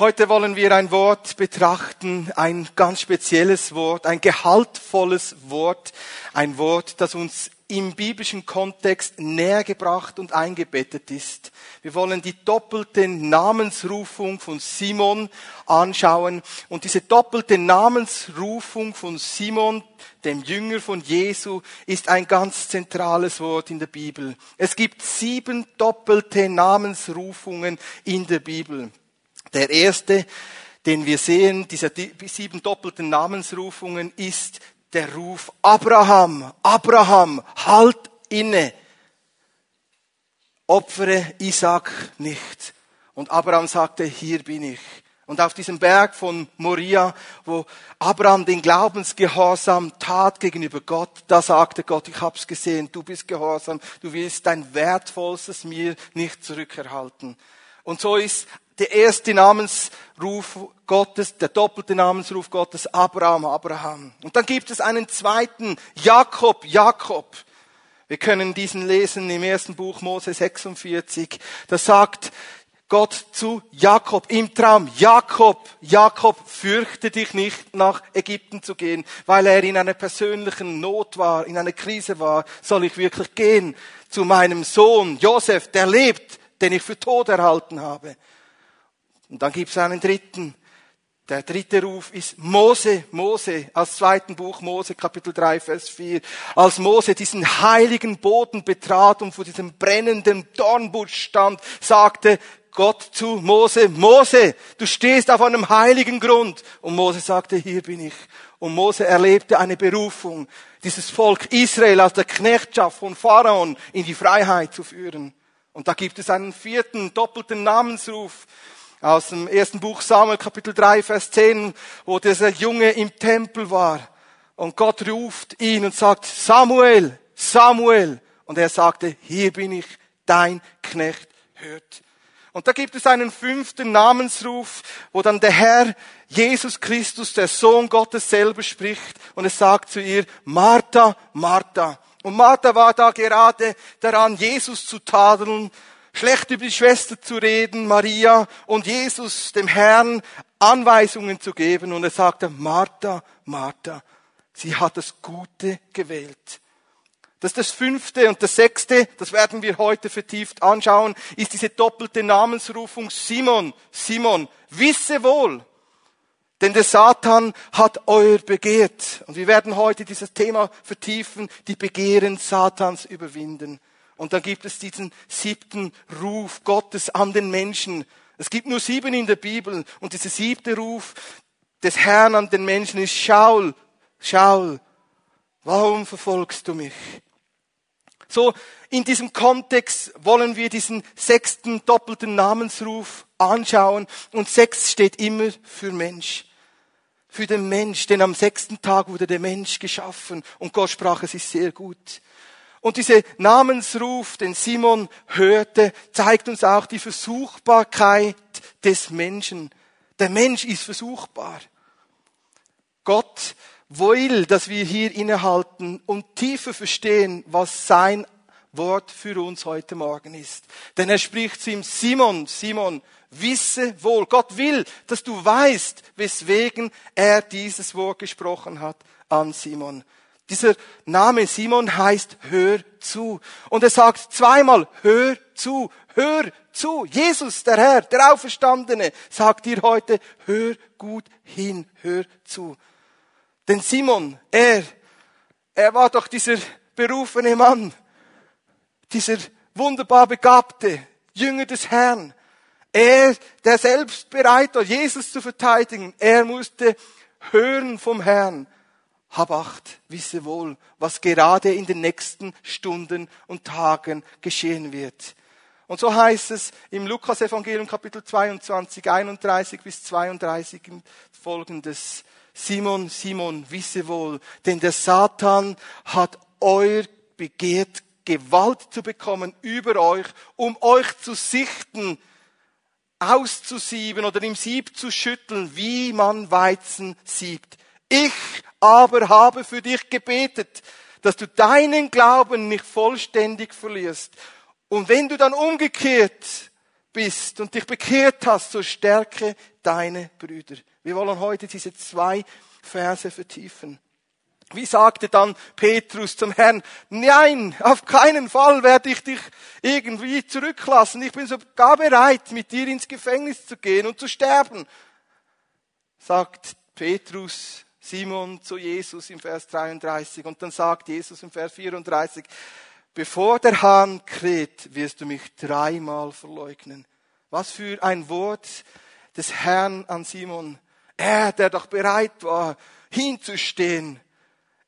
Heute wollen wir ein Wort betrachten, ein ganz spezielles Wort, ein gehaltvolles Wort, ein Wort, das uns im biblischen Kontext näher gebracht und eingebettet ist. Wir wollen die doppelte Namensrufung von Simon anschauen. Und diese doppelte Namensrufung von Simon, dem Jünger von Jesu, ist ein ganz zentrales Wort in der Bibel. Es gibt sieben doppelte Namensrufungen in der Bibel. Der erste, den wir sehen, dieser sieben doppelten Namensrufungen, ist der Ruf Abraham, Abraham, halt inne. Opfere Isaac nicht. Und Abraham sagte, hier bin ich. Und auf diesem Berg von Moria, wo Abraham den Glaubensgehorsam tat gegenüber Gott, da sagte Gott, ich hab's gesehen, du bist gehorsam, du willst dein Wertvollstes mir nicht zurückerhalten. Und so ist der erste Namensruf Gottes, der doppelte Namensruf Gottes, Abraham, Abraham. Und dann gibt es einen zweiten, Jakob, Jakob. Wir können diesen lesen im ersten Buch Mose 46. Da sagt Gott zu Jakob im Traum, Jakob, Jakob, fürchte dich nicht, nach Ägypten zu gehen, weil er in einer persönlichen Not war, in einer Krise war. Soll ich wirklich gehen zu meinem Sohn Josef, der lebt, den ich für tot erhalten habe? Und dann gibt es einen dritten. Der dritte Ruf ist Mose, Mose, als zweiten Buch Mose, Kapitel 3, Vers 4. Als Mose diesen heiligen Boden betrat und vor diesem brennenden Dornbusch stand, sagte Gott zu Mose, Mose, du stehst auf einem heiligen Grund. Und Mose sagte, hier bin ich. Und Mose erlebte eine Berufung, dieses Volk Israel aus der Knechtschaft von Pharaon in die Freiheit zu führen. Und da gibt es einen vierten doppelten Namensruf aus dem ersten Buch Samuel, Kapitel 3, Vers 10, wo dieser Junge im Tempel war. Und Gott ruft ihn und sagt, Samuel, Samuel. Und er sagte, hier bin ich, dein Knecht hört. Und da gibt es einen fünften Namensruf, wo dann der Herr Jesus Christus, der Sohn Gottes selber spricht und es sagt zu ihr, Martha, Martha. Und Martha war da gerade daran, Jesus zu tadeln schlecht über die Schwester zu reden, Maria, und Jesus, dem Herrn, Anweisungen zu geben. Und er sagte, Martha, Martha, sie hat das Gute gewählt. Das ist das fünfte und das sechste, das werden wir heute vertieft anschauen, ist diese doppelte Namensrufung Simon, Simon, wisse wohl, denn der Satan hat euer begehrt. Und wir werden heute dieses Thema vertiefen, die Begehren Satans überwinden. Und dann gibt es diesen siebten Ruf Gottes an den Menschen. Es gibt nur sieben in der Bibel. Und dieser siebte Ruf des Herrn an den Menschen ist Schaul, Schaul, warum verfolgst du mich? So, in diesem Kontext wollen wir diesen sechsten doppelten Namensruf anschauen. Und sechs steht immer für Mensch. Für den Mensch, denn am sechsten Tag wurde der Mensch geschaffen und Gott sprach, es ist sehr gut. Und dieser Namensruf, den Simon hörte, zeigt uns auch die Versuchbarkeit des Menschen. Der Mensch ist versuchbar. Gott will, dass wir hier innehalten und tiefer verstehen, was sein Wort für uns heute Morgen ist. Denn er spricht zu ihm, Simon, Simon, wisse wohl, Gott will, dass du weißt, weswegen er dieses Wort gesprochen hat an Simon. Dieser Name Simon heißt hör zu. Und er sagt zweimal, hör zu, hör zu. Jesus, der Herr, der Auferstandene, sagt dir heute, hör gut hin, hör zu. Denn Simon, er, er war doch dieser berufene Mann, dieser wunderbar begabte Jünger des Herrn. Er, der selbst bereit war, Jesus zu verteidigen, er musste hören vom Herrn hab acht, wisse wohl, was gerade in den nächsten Stunden und Tagen geschehen wird. Und so heißt es im Lukas-Evangelium Kapitel 22, 31 bis 32 folgendes. Simon, Simon, wisse wohl, denn der Satan hat euer begehrt, Gewalt zu bekommen über euch, um euch zu sichten, auszusieben oder im Sieb zu schütteln, wie man Weizen siebt. Ich aber habe für dich gebetet, dass du deinen Glauben nicht vollständig verlierst. Und wenn du dann umgekehrt bist und dich bekehrt hast, so stärke deine Brüder. Wir wollen heute diese zwei Verse vertiefen. Wie sagte dann Petrus zum Herrn, nein, auf keinen Fall werde ich dich irgendwie zurücklassen. Ich bin sogar bereit, mit dir ins Gefängnis zu gehen und zu sterben. Sagt Petrus, Simon zu Jesus im Vers 33 und dann sagt Jesus im Vers 34, bevor der Hahn kräht, wirst du mich dreimal verleugnen. Was für ein Wort des Herrn an Simon. Er, der doch bereit war, hinzustehen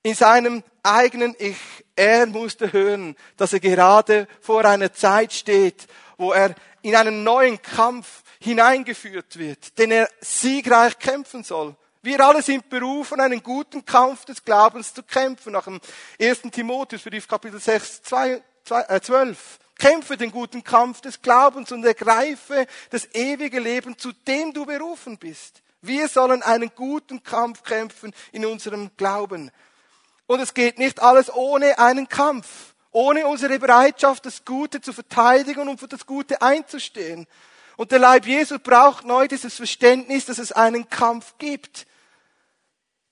in seinem eigenen Ich. Er musste hören, dass er gerade vor einer Zeit steht, wo er in einen neuen Kampf hineingeführt wird, den er siegreich kämpfen soll. Wir alle sind berufen, einen guten Kampf des Glaubens zu kämpfen. Nach dem 1. Timotheusbrief Kapitel 6, 2, 2, äh, 12. Kämpfe den guten Kampf des Glaubens und ergreife das ewige Leben, zu dem du berufen bist. Wir sollen einen guten Kampf kämpfen in unserem Glauben. Und es geht nicht alles ohne einen Kampf, ohne unsere Bereitschaft, das Gute zu verteidigen und für das Gute einzustehen. Und der Leib Jesu braucht neu dieses Verständnis, dass es einen Kampf gibt.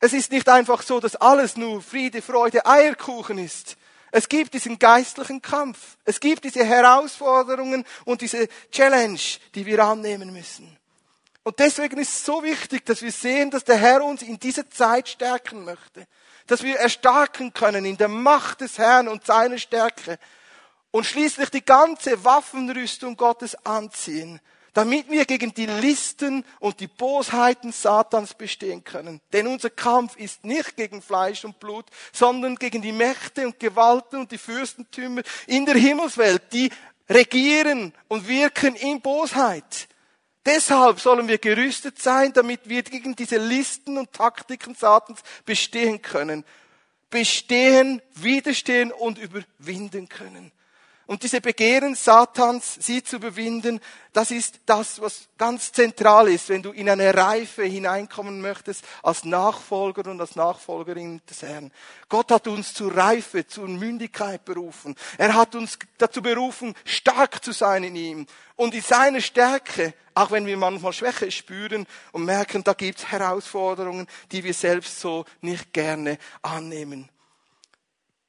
Es ist nicht einfach so, dass alles nur Friede, Freude, Eierkuchen ist. Es gibt diesen geistlichen Kampf. Es gibt diese Herausforderungen und diese Challenge, die wir annehmen müssen. Und deswegen ist es so wichtig, dass wir sehen, dass der Herr uns in dieser Zeit stärken möchte dass wir erstarken können in der Macht des Herrn und seiner Stärke und schließlich die ganze Waffenrüstung Gottes anziehen, damit wir gegen die Listen und die Bosheiten Satans bestehen können. Denn unser Kampf ist nicht gegen Fleisch und Blut, sondern gegen die Mächte und Gewalten und die Fürstentümer in der Himmelswelt, die regieren und wirken in Bosheit. Deshalb sollen wir gerüstet sein, damit wir gegen diese Listen und Taktiken Satans bestehen können. Bestehen, widerstehen und überwinden können. Und diese Begehren Satans, sie zu überwinden, das ist das, was ganz zentral ist, wenn du in eine Reife hineinkommen möchtest als Nachfolger und als Nachfolgerin des Herrn. Gott hat uns zur Reife, zur Mündigkeit berufen. Er hat uns dazu berufen, stark zu sein in ihm. Und in seiner Stärke, auch wenn wir manchmal Schwäche spüren und merken, da gibt's Herausforderungen, die wir selbst so nicht gerne annehmen.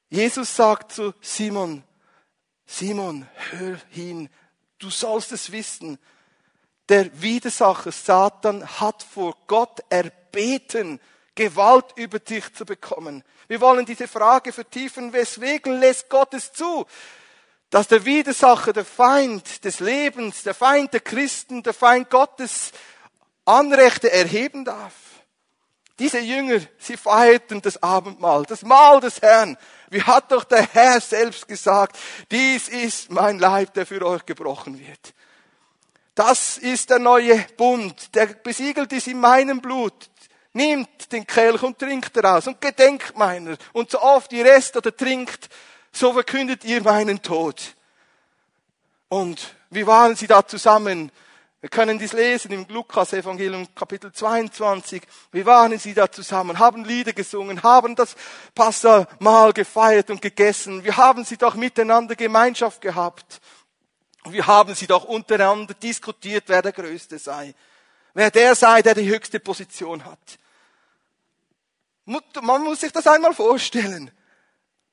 Jesus sagt zu Simon, Simon, hör hin, du sollst es wissen. Der Widersacher Satan hat vor Gott erbeten, Gewalt über dich zu bekommen. Wir wollen diese Frage vertiefen, weswegen lässt Gott es zu, dass der Widersacher, der Feind des Lebens, der Feind der Christen, der Feind Gottes Anrechte erheben darf. Diese Jünger, sie feierten das Abendmahl, das Mahl des Herrn. Wie hat doch der Herr selbst gesagt, dies ist mein Leib, der für euch gebrochen wird. Das ist der neue Bund, der besiegelt ist in meinem Blut. Nimmt den Kelch und trinkt daraus und gedenkt meiner. Und so oft ihr esst oder trinkt, so verkündet ihr meinen Tod. Und wie waren sie da zusammen? Wir können dies lesen im Lukas-Evangelium Kapitel 22. Wie waren sie da zusammen? Haben Lieder gesungen, haben das Passamal gefeiert und gegessen. Wir haben sie doch miteinander Gemeinschaft gehabt. Wir haben sie doch untereinander diskutiert, wer der Größte sei. Wer der sei, der die höchste Position hat. Man muss sich das einmal vorstellen.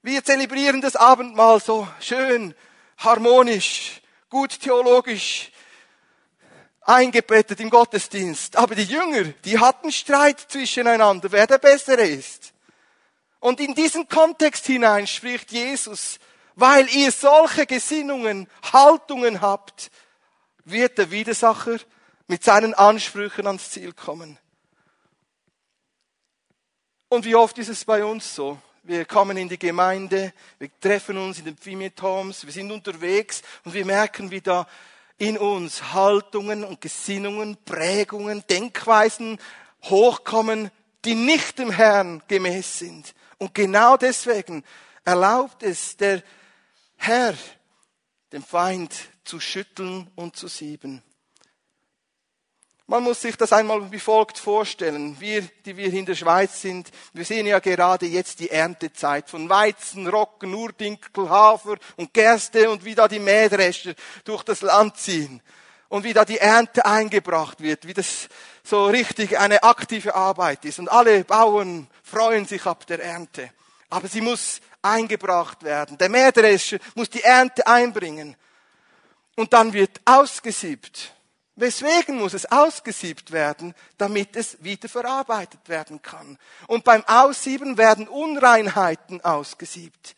Wir zelebrieren das Abendmahl so schön, harmonisch, gut theologisch, eingebettet im Gottesdienst. Aber die Jünger, die hatten Streit zwischeneinander, wer der Bessere ist. Und in diesen Kontext hinein spricht Jesus, weil ihr solche Gesinnungen, Haltungen habt, wird der Widersacher mit seinen Ansprüchen ans Ziel kommen. Und wie oft ist es bei uns so? Wir kommen in die Gemeinde, wir treffen uns in den Pfimetoms, wir sind unterwegs und wir merken, wie da in uns Haltungen und Gesinnungen, Prägungen, Denkweisen hochkommen, die nicht dem Herrn gemäß sind. Und genau deswegen erlaubt es der Herr, den Feind zu schütteln und zu sieben. Man muss sich das einmal wie folgt vorstellen. Wir, die wir in der Schweiz sind, wir sehen ja gerade jetzt die Erntezeit von Weizen, Rocken, Urdinkel, Hafer und Gerste und wie da die Mähdrescher durch das Land ziehen. und wie da die Ernte eingebracht wird, wie das so richtig eine aktive Arbeit ist. Und alle Bauern freuen sich ab der Ernte. Aber sie muss eingebracht werden. Der Mähdrescher muss die Ernte einbringen. Und dann wird ausgesiebt. Weswegen muss es ausgesiebt werden? Damit es wieder verarbeitet werden kann. Und beim Aussieben werden Unreinheiten ausgesiebt.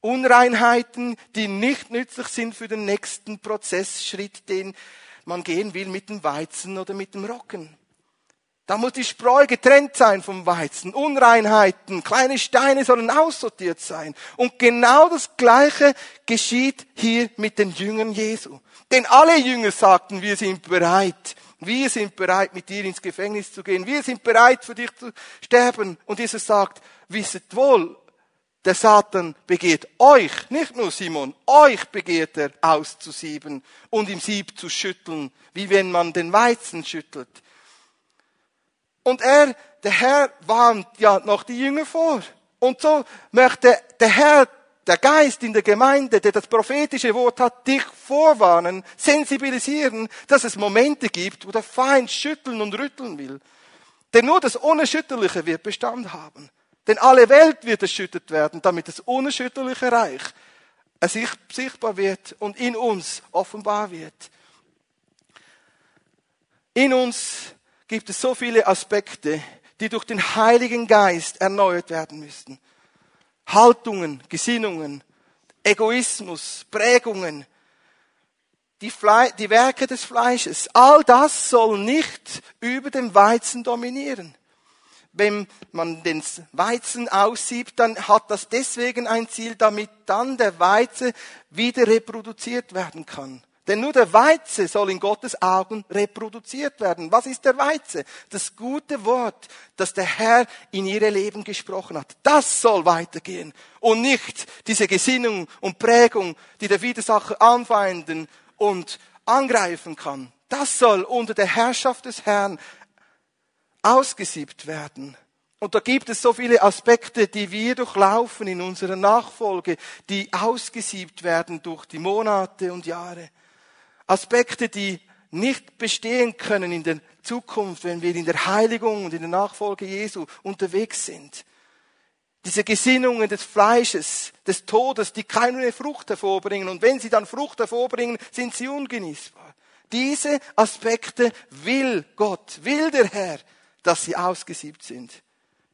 Unreinheiten, die nicht nützlich sind für den nächsten Prozessschritt, den man gehen will mit dem Weizen oder mit dem Roggen. Da muss die Spreu getrennt sein vom Weizen. Unreinheiten, kleine Steine sollen aussortiert sein. Und genau das Gleiche geschieht hier mit den Jüngern Jesu. Denn alle Jünger sagten, wir sind bereit. Wir sind bereit, mit dir ins Gefängnis zu gehen. Wir sind bereit, für dich zu sterben. Und Jesus sagt, wisset wohl, der Satan begehrt euch, nicht nur Simon, euch begehrt er auszusieben und im Sieb zu schütteln, wie wenn man den Weizen schüttelt. Und er, der Herr, warnt ja noch die Jünger vor. Und so möchte der Herr, der Geist in der Gemeinde, der das prophetische Wort hat, dich vorwarnen, sensibilisieren, dass es Momente gibt, wo der Feind schütteln und rütteln will. Denn nur das Unerschütterliche wird Bestand haben. Denn alle Welt wird erschüttert werden, damit das unerschütterliche Reich sichtbar wird und in uns offenbar wird. In uns gibt es so viele Aspekte, die durch den Heiligen Geist erneuert werden müssten. Haltungen, Gesinnungen, Egoismus, Prägungen, die, Fle die Werke des Fleisches, all das soll nicht über dem Weizen dominieren wenn man den Weizen aussiebt, dann hat das deswegen ein Ziel, damit dann der Weizen wieder reproduziert werden kann. Denn nur der Weizen soll in Gottes Augen reproduziert werden. Was ist der Weizen? Das gute Wort, das der Herr in ihre Leben gesprochen hat. Das soll weitergehen. Und nicht diese Gesinnung und Prägung, die der Widersacher anfeinden und angreifen kann. Das soll unter der Herrschaft des Herrn ausgesiebt werden. Und da gibt es so viele Aspekte, die wir durchlaufen in unserer Nachfolge, die ausgesiebt werden durch die Monate und Jahre. Aspekte, die nicht bestehen können in der Zukunft, wenn wir in der Heiligung und in der Nachfolge Jesu unterwegs sind. Diese Gesinnungen des Fleisches, des Todes, die keine Frucht hervorbringen. Und wenn sie dann Frucht hervorbringen, sind sie ungenießbar. Diese Aspekte will Gott, will der Herr dass sie ausgesiebt sind.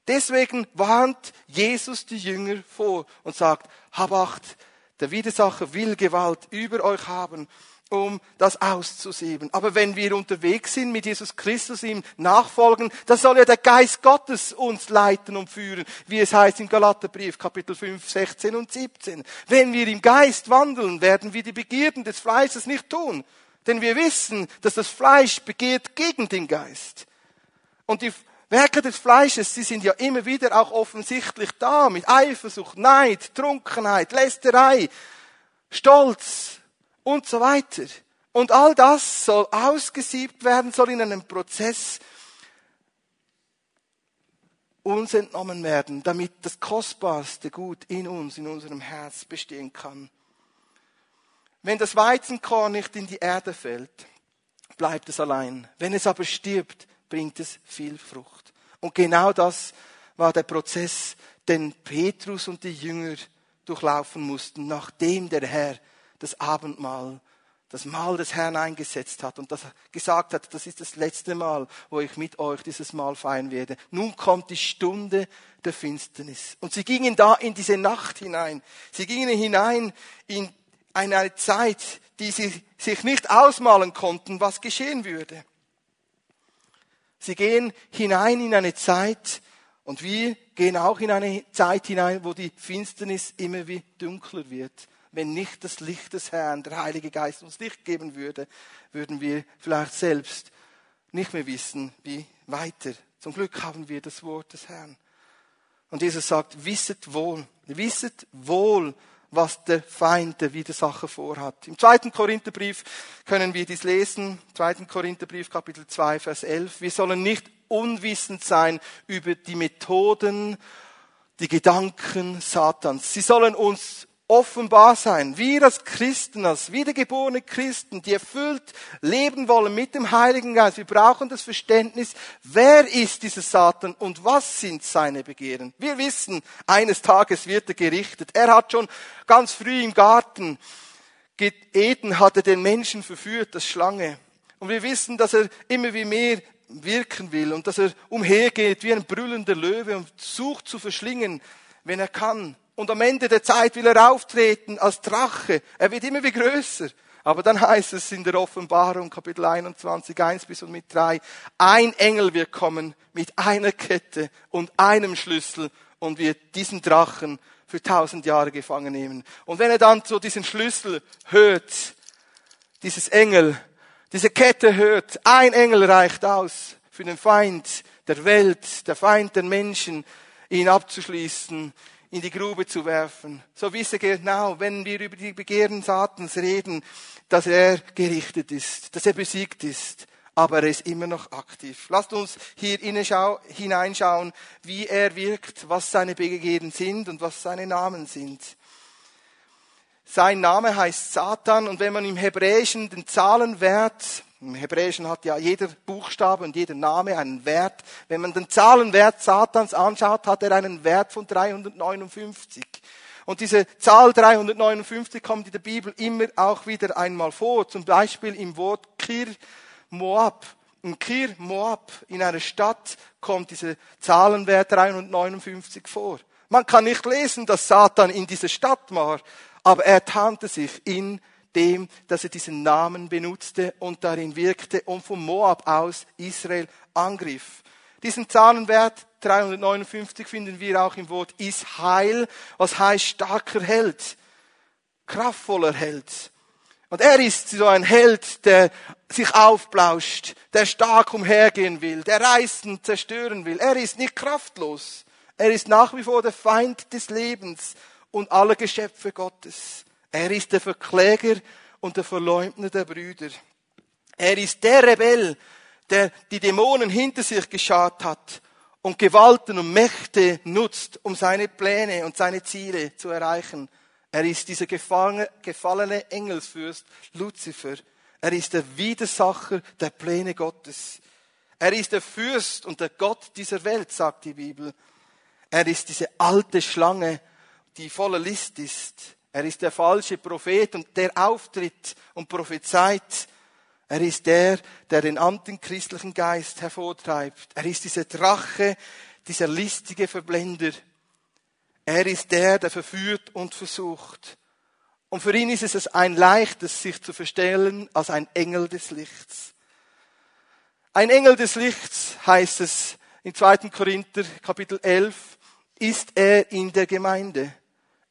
Deswegen warnt Jesus die Jünger vor und sagt, hab acht, der Widersacher will Gewalt über euch haben, um das auszusieben. Aber wenn wir unterwegs sind mit Jesus Christus ihm nachfolgen, dann soll ja der Geist Gottes uns leiten und führen, wie es heißt im Galaterbrief Kapitel 5, 16 und 17. Wenn wir im Geist wandeln, werden wir die Begierden des Fleisches nicht tun. Denn wir wissen, dass das Fleisch begehrt gegen den Geist. Und die Werke des Fleisches, sie sind ja immer wieder auch offensichtlich da, mit Eifersucht, Neid, Trunkenheit, Lästerei, Stolz und so weiter. Und all das soll ausgesiebt werden, soll in einem Prozess uns entnommen werden, damit das kostbarste Gut in uns, in unserem Herz bestehen kann. Wenn das Weizenkorn nicht in die Erde fällt, bleibt es allein. Wenn es aber stirbt, bringt es viel Frucht. Und genau das war der Prozess, den Petrus und die Jünger durchlaufen mussten, nachdem der Herr das Abendmahl, das Mahl des Herrn eingesetzt hat und das gesagt hat, das ist das letzte Mal, wo ich mit euch dieses Mahl feiern werde. Nun kommt die Stunde der Finsternis. Und sie gingen da in diese Nacht hinein. Sie gingen hinein in eine Zeit, die sie sich nicht ausmalen konnten, was geschehen würde. Sie gehen hinein in eine Zeit und wir gehen auch in eine Zeit hinein, wo die Finsternis immer wie dunkler wird. Wenn nicht das Licht des Herrn, der Heilige Geist uns Licht geben würde, würden wir vielleicht selbst nicht mehr wissen, wie weiter. Zum Glück haben wir das Wort des Herrn. Und Jesus sagt, wisset wohl, wisset wohl, was der Feind der Widersacher vorhat. Im zweiten Korintherbrief können wir dies lesen. Zweiten Korintherbrief, Kapitel 2, Vers 11. Wir sollen nicht unwissend sein über die Methoden, die Gedanken Satans. Sie sollen uns offenbar sein. Wir als Christen, als wiedergeborene Christen, die erfüllt leben wollen mit dem Heiligen Geist, wir brauchen das Verständnis, wer ist dieser Satan und was sind seine Begehren. Wir wissen, eines Tages wird er gerichtet. Er hat schon ganz früh im Garten Eden hat er den Menschen verführt, das Schlange. Und wir wissen, dass er immer wie mehr wirken will und dass er umhergeht wie ein brüllender Löwe und sucht zu verschlingen, wenn er kann. Und am Ende der Zeit will er auftreten als Drache. Er wird immer wie größer. Aber dann heißt es in der Offenbarung, Kapitel 21, 1 bis und mit 3, ein Engel wird kommen mit einer Kette und einem Schlüssel und wird diesen Drachen für tausend Jahre gefangen nehmen. Und wenn er dann so diesen Schlüssel hört, dieses Engel, diese Kette hört, ein Engel reicht aus für den Feind der Welt, der Feind der Menschen, ihn abzuschließen, in die Grube zu werfen. So wisse genau, wenn wir über die Begehren Satans reden, dass er gerichtet ist, dass er besiegt ist, aber er ist immer noch aktiv. Lasst uns hier hineinschauen, wie er wirkt, was seine Begehren sind und was seine Namen sind. Sein Name heißt Satan und wenn man im Hebräischen den Zahlenwert im Hebräischen hat ja jeder Buchstabe und jeder Name einen Wert. Wenn man den Zahlenwert Satans anschaut, hat er einen Wert von 359. Und diese Zahl 359 kommt in der Bibel immer auch wieder einmal vor. Zum Beispiel im Wort Kir Moab. In Kir Moab, in einer Stadt, kommt dieser Zahlenwert 359 vor. Man kann nicht lesen, dass Satan in dieser Stadt war, aber er tarnte sich in dem, dass er diesen Namen benutzte und darin wirkte und vom Moab aus Israel angriff. Diesen Zahlenwert 359 finden wir auch im Wort Isheil, was heißt starker Held, kraftvoller Held. Und er ist so ein Held, der sich aufblauscht, der stark umhergehen will, der reißen, zerstören will. Er ist nicht kraftlos. Er ist nach wie vor der Feind des Lebens und aller Geschöpfe Gottes. Er ist der Verkläger und der Verleumder der Brüder. Er ist der Rebell, der die Dämonen hinter sich geschart hat und Gewalten und Mächte nutzt, um seine Pläne und seine Ziele zu erreichen. Er ist dieser gefallene Engelsfürst Luzifer. Er ist der Widersacher der Pläne Gottes. Er ist der Fürst und der Gott dieser Welt, sagt die Bibel. Er ist diese alte Schlange, die voller List ist. Er ist der falsche Prophet und der auftritt und prophezeit. Er ist der, der den antichristlichen Geist hervortreibt. Er ist dieser Drache, dieser listige Verblender. Er ist der, der verführt und versucht. Und für ihn ist es ein leichtes, sich zu verstellen als ein Engel des Lichts. Ein Engel des Lichts heißt es in 2. Korinther Kapitel 11, ist er in der Gemeinde.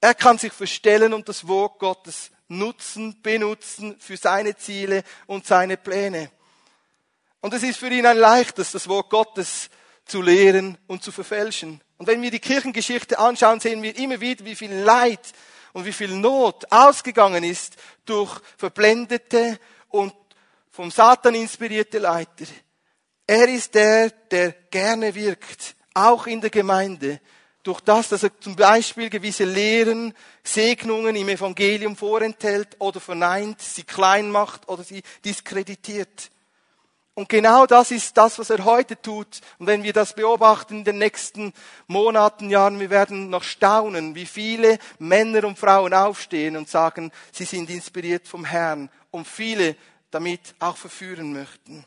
Er kann sich verstellen und das Wort Gottes nutzen, benutzen für seine Ziele und seine Pläne. Und es ist für ihn ein leichtes, das Wort Gottes zu lehren und zu verfälschen. Und wenn wir die Kirchengeschichte anschauen, sehen wir immer wieder, wie viel Leid und wie viel Not ausgegangen ist durch verblendete und vom Satan inspirierte Leiter. Er ist der, der gerne wirkt, auch in der Gemeinde, durch das, dass er zum Beispiel gewisse Lehren, Segnungen im Evangelium vorenthält oder verneint, sie klein macht oder sie diskreditiert. Und genau das ist das, was er heute tut. Und wenn wir das beobachten in den nächsten Monaten, Jahren, wir werden noch staunen, wie viele Männer und Frauen aufstehen und sagen, sie sind inspiriert vom Herrn und viele damit auch verführen möchten.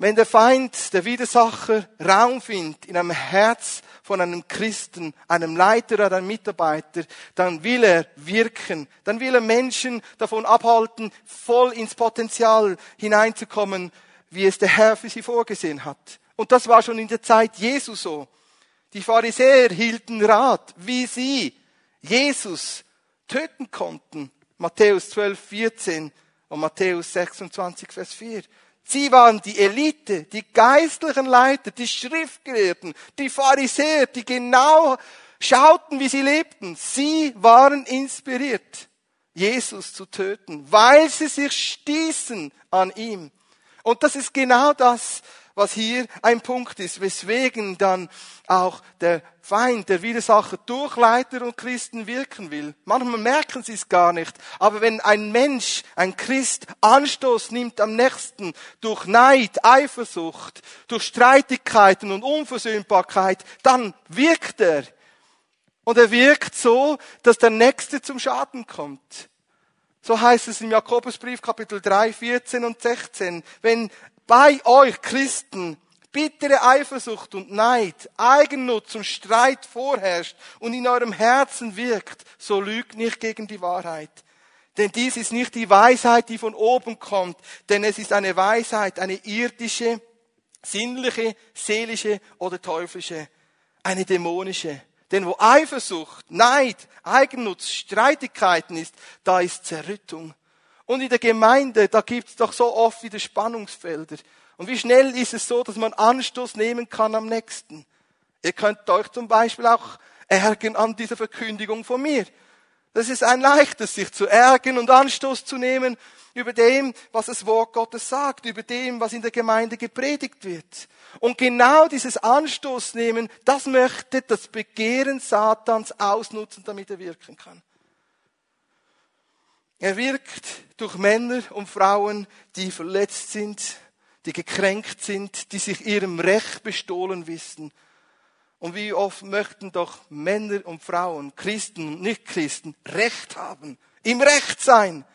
Wenn der Feind, der Widersacher Raum findet in einem Herz von einem Christen, einem Leiter oder einem Mitarbeiter, dann will er wirken, dann will er Menschen davon abhalten, voll ins Potenzial hineinzukommen, wie es der Herr für sie vorgesehen hat. Und das war schon in der Zeit Jesu so. Die Pharisäer hielten Rat, wie sie Jesus töten konnten. Matthäus 12, 14 und Matthäus 26, Vers 4. Sie waren die Elite, die geistlichen Leiter, die Schriftgelehrten, die Pharisäer, die genau schauten, wie sie lebten. Sie waren inspiriert, Jesus zu töten, weil sie sich stießen an ihm. Und das ist genau das, was hier ein Punkt ist, weswegen dann auch der Feind, der Widersacher durch Leiter und Christen wirken will. Manchmal merken sie es gar nicht. Aber wenn ein Mensch, ein Christ, Anstoß nimmt am nächsten durch Neid, Eifersucht, durch Streitigkeiten und Unversöhnbarkeit, dann wirkt er. Und er wirkt so, dass der Nächste zum Schaden kommt. So heißt es im Jakobusbrief Kapitel 3, 14 und 16. Wenn bei euch Christen bittere Eifersucht und Neid, Eigennutz und Streit vorherrscht und in eurem Herzen wirkt, so lügt nicht gegen die Wahrheit. Denn dies ist nicht die Weisheit, die von oben kommt, denn es ist eine Weisheit, eine irdische, sinnliche, seelische oder teuflische, eine dämonische. Denn wo Eifersucht, Neid, Eigennutz, Streitigkeiten ist, da ist Zerrüttung. Und in der Gemeinde, da gibt's doch so oft wieder Spannungsfelder. Und wie schnell ist es so, dass man Anstoß nehmen kann am nächsten? Ihr könnt euch zum Beispiel auch ärgern an dieser Verkündigung von mir. Das ist ein leichtes, sich zu ärgern und Anstoß zu nehmen über dem, was das Wort Gottes sagt, über dem, was in der Gemeinde gepredigt wird. Und genau dieses Anstoß nehmen, das möchte das Begehren Satans ausnutzen, damit er wirken kann. Er wirkt durch Männer und Frauen, die verletzt sind, die gekränkt sind, die sich ihrem Recht bestohlen wissen. Und wie oft möchten doch Männer und Frauen, Christen und Nichtchristen, Recht haben, im Recht sein.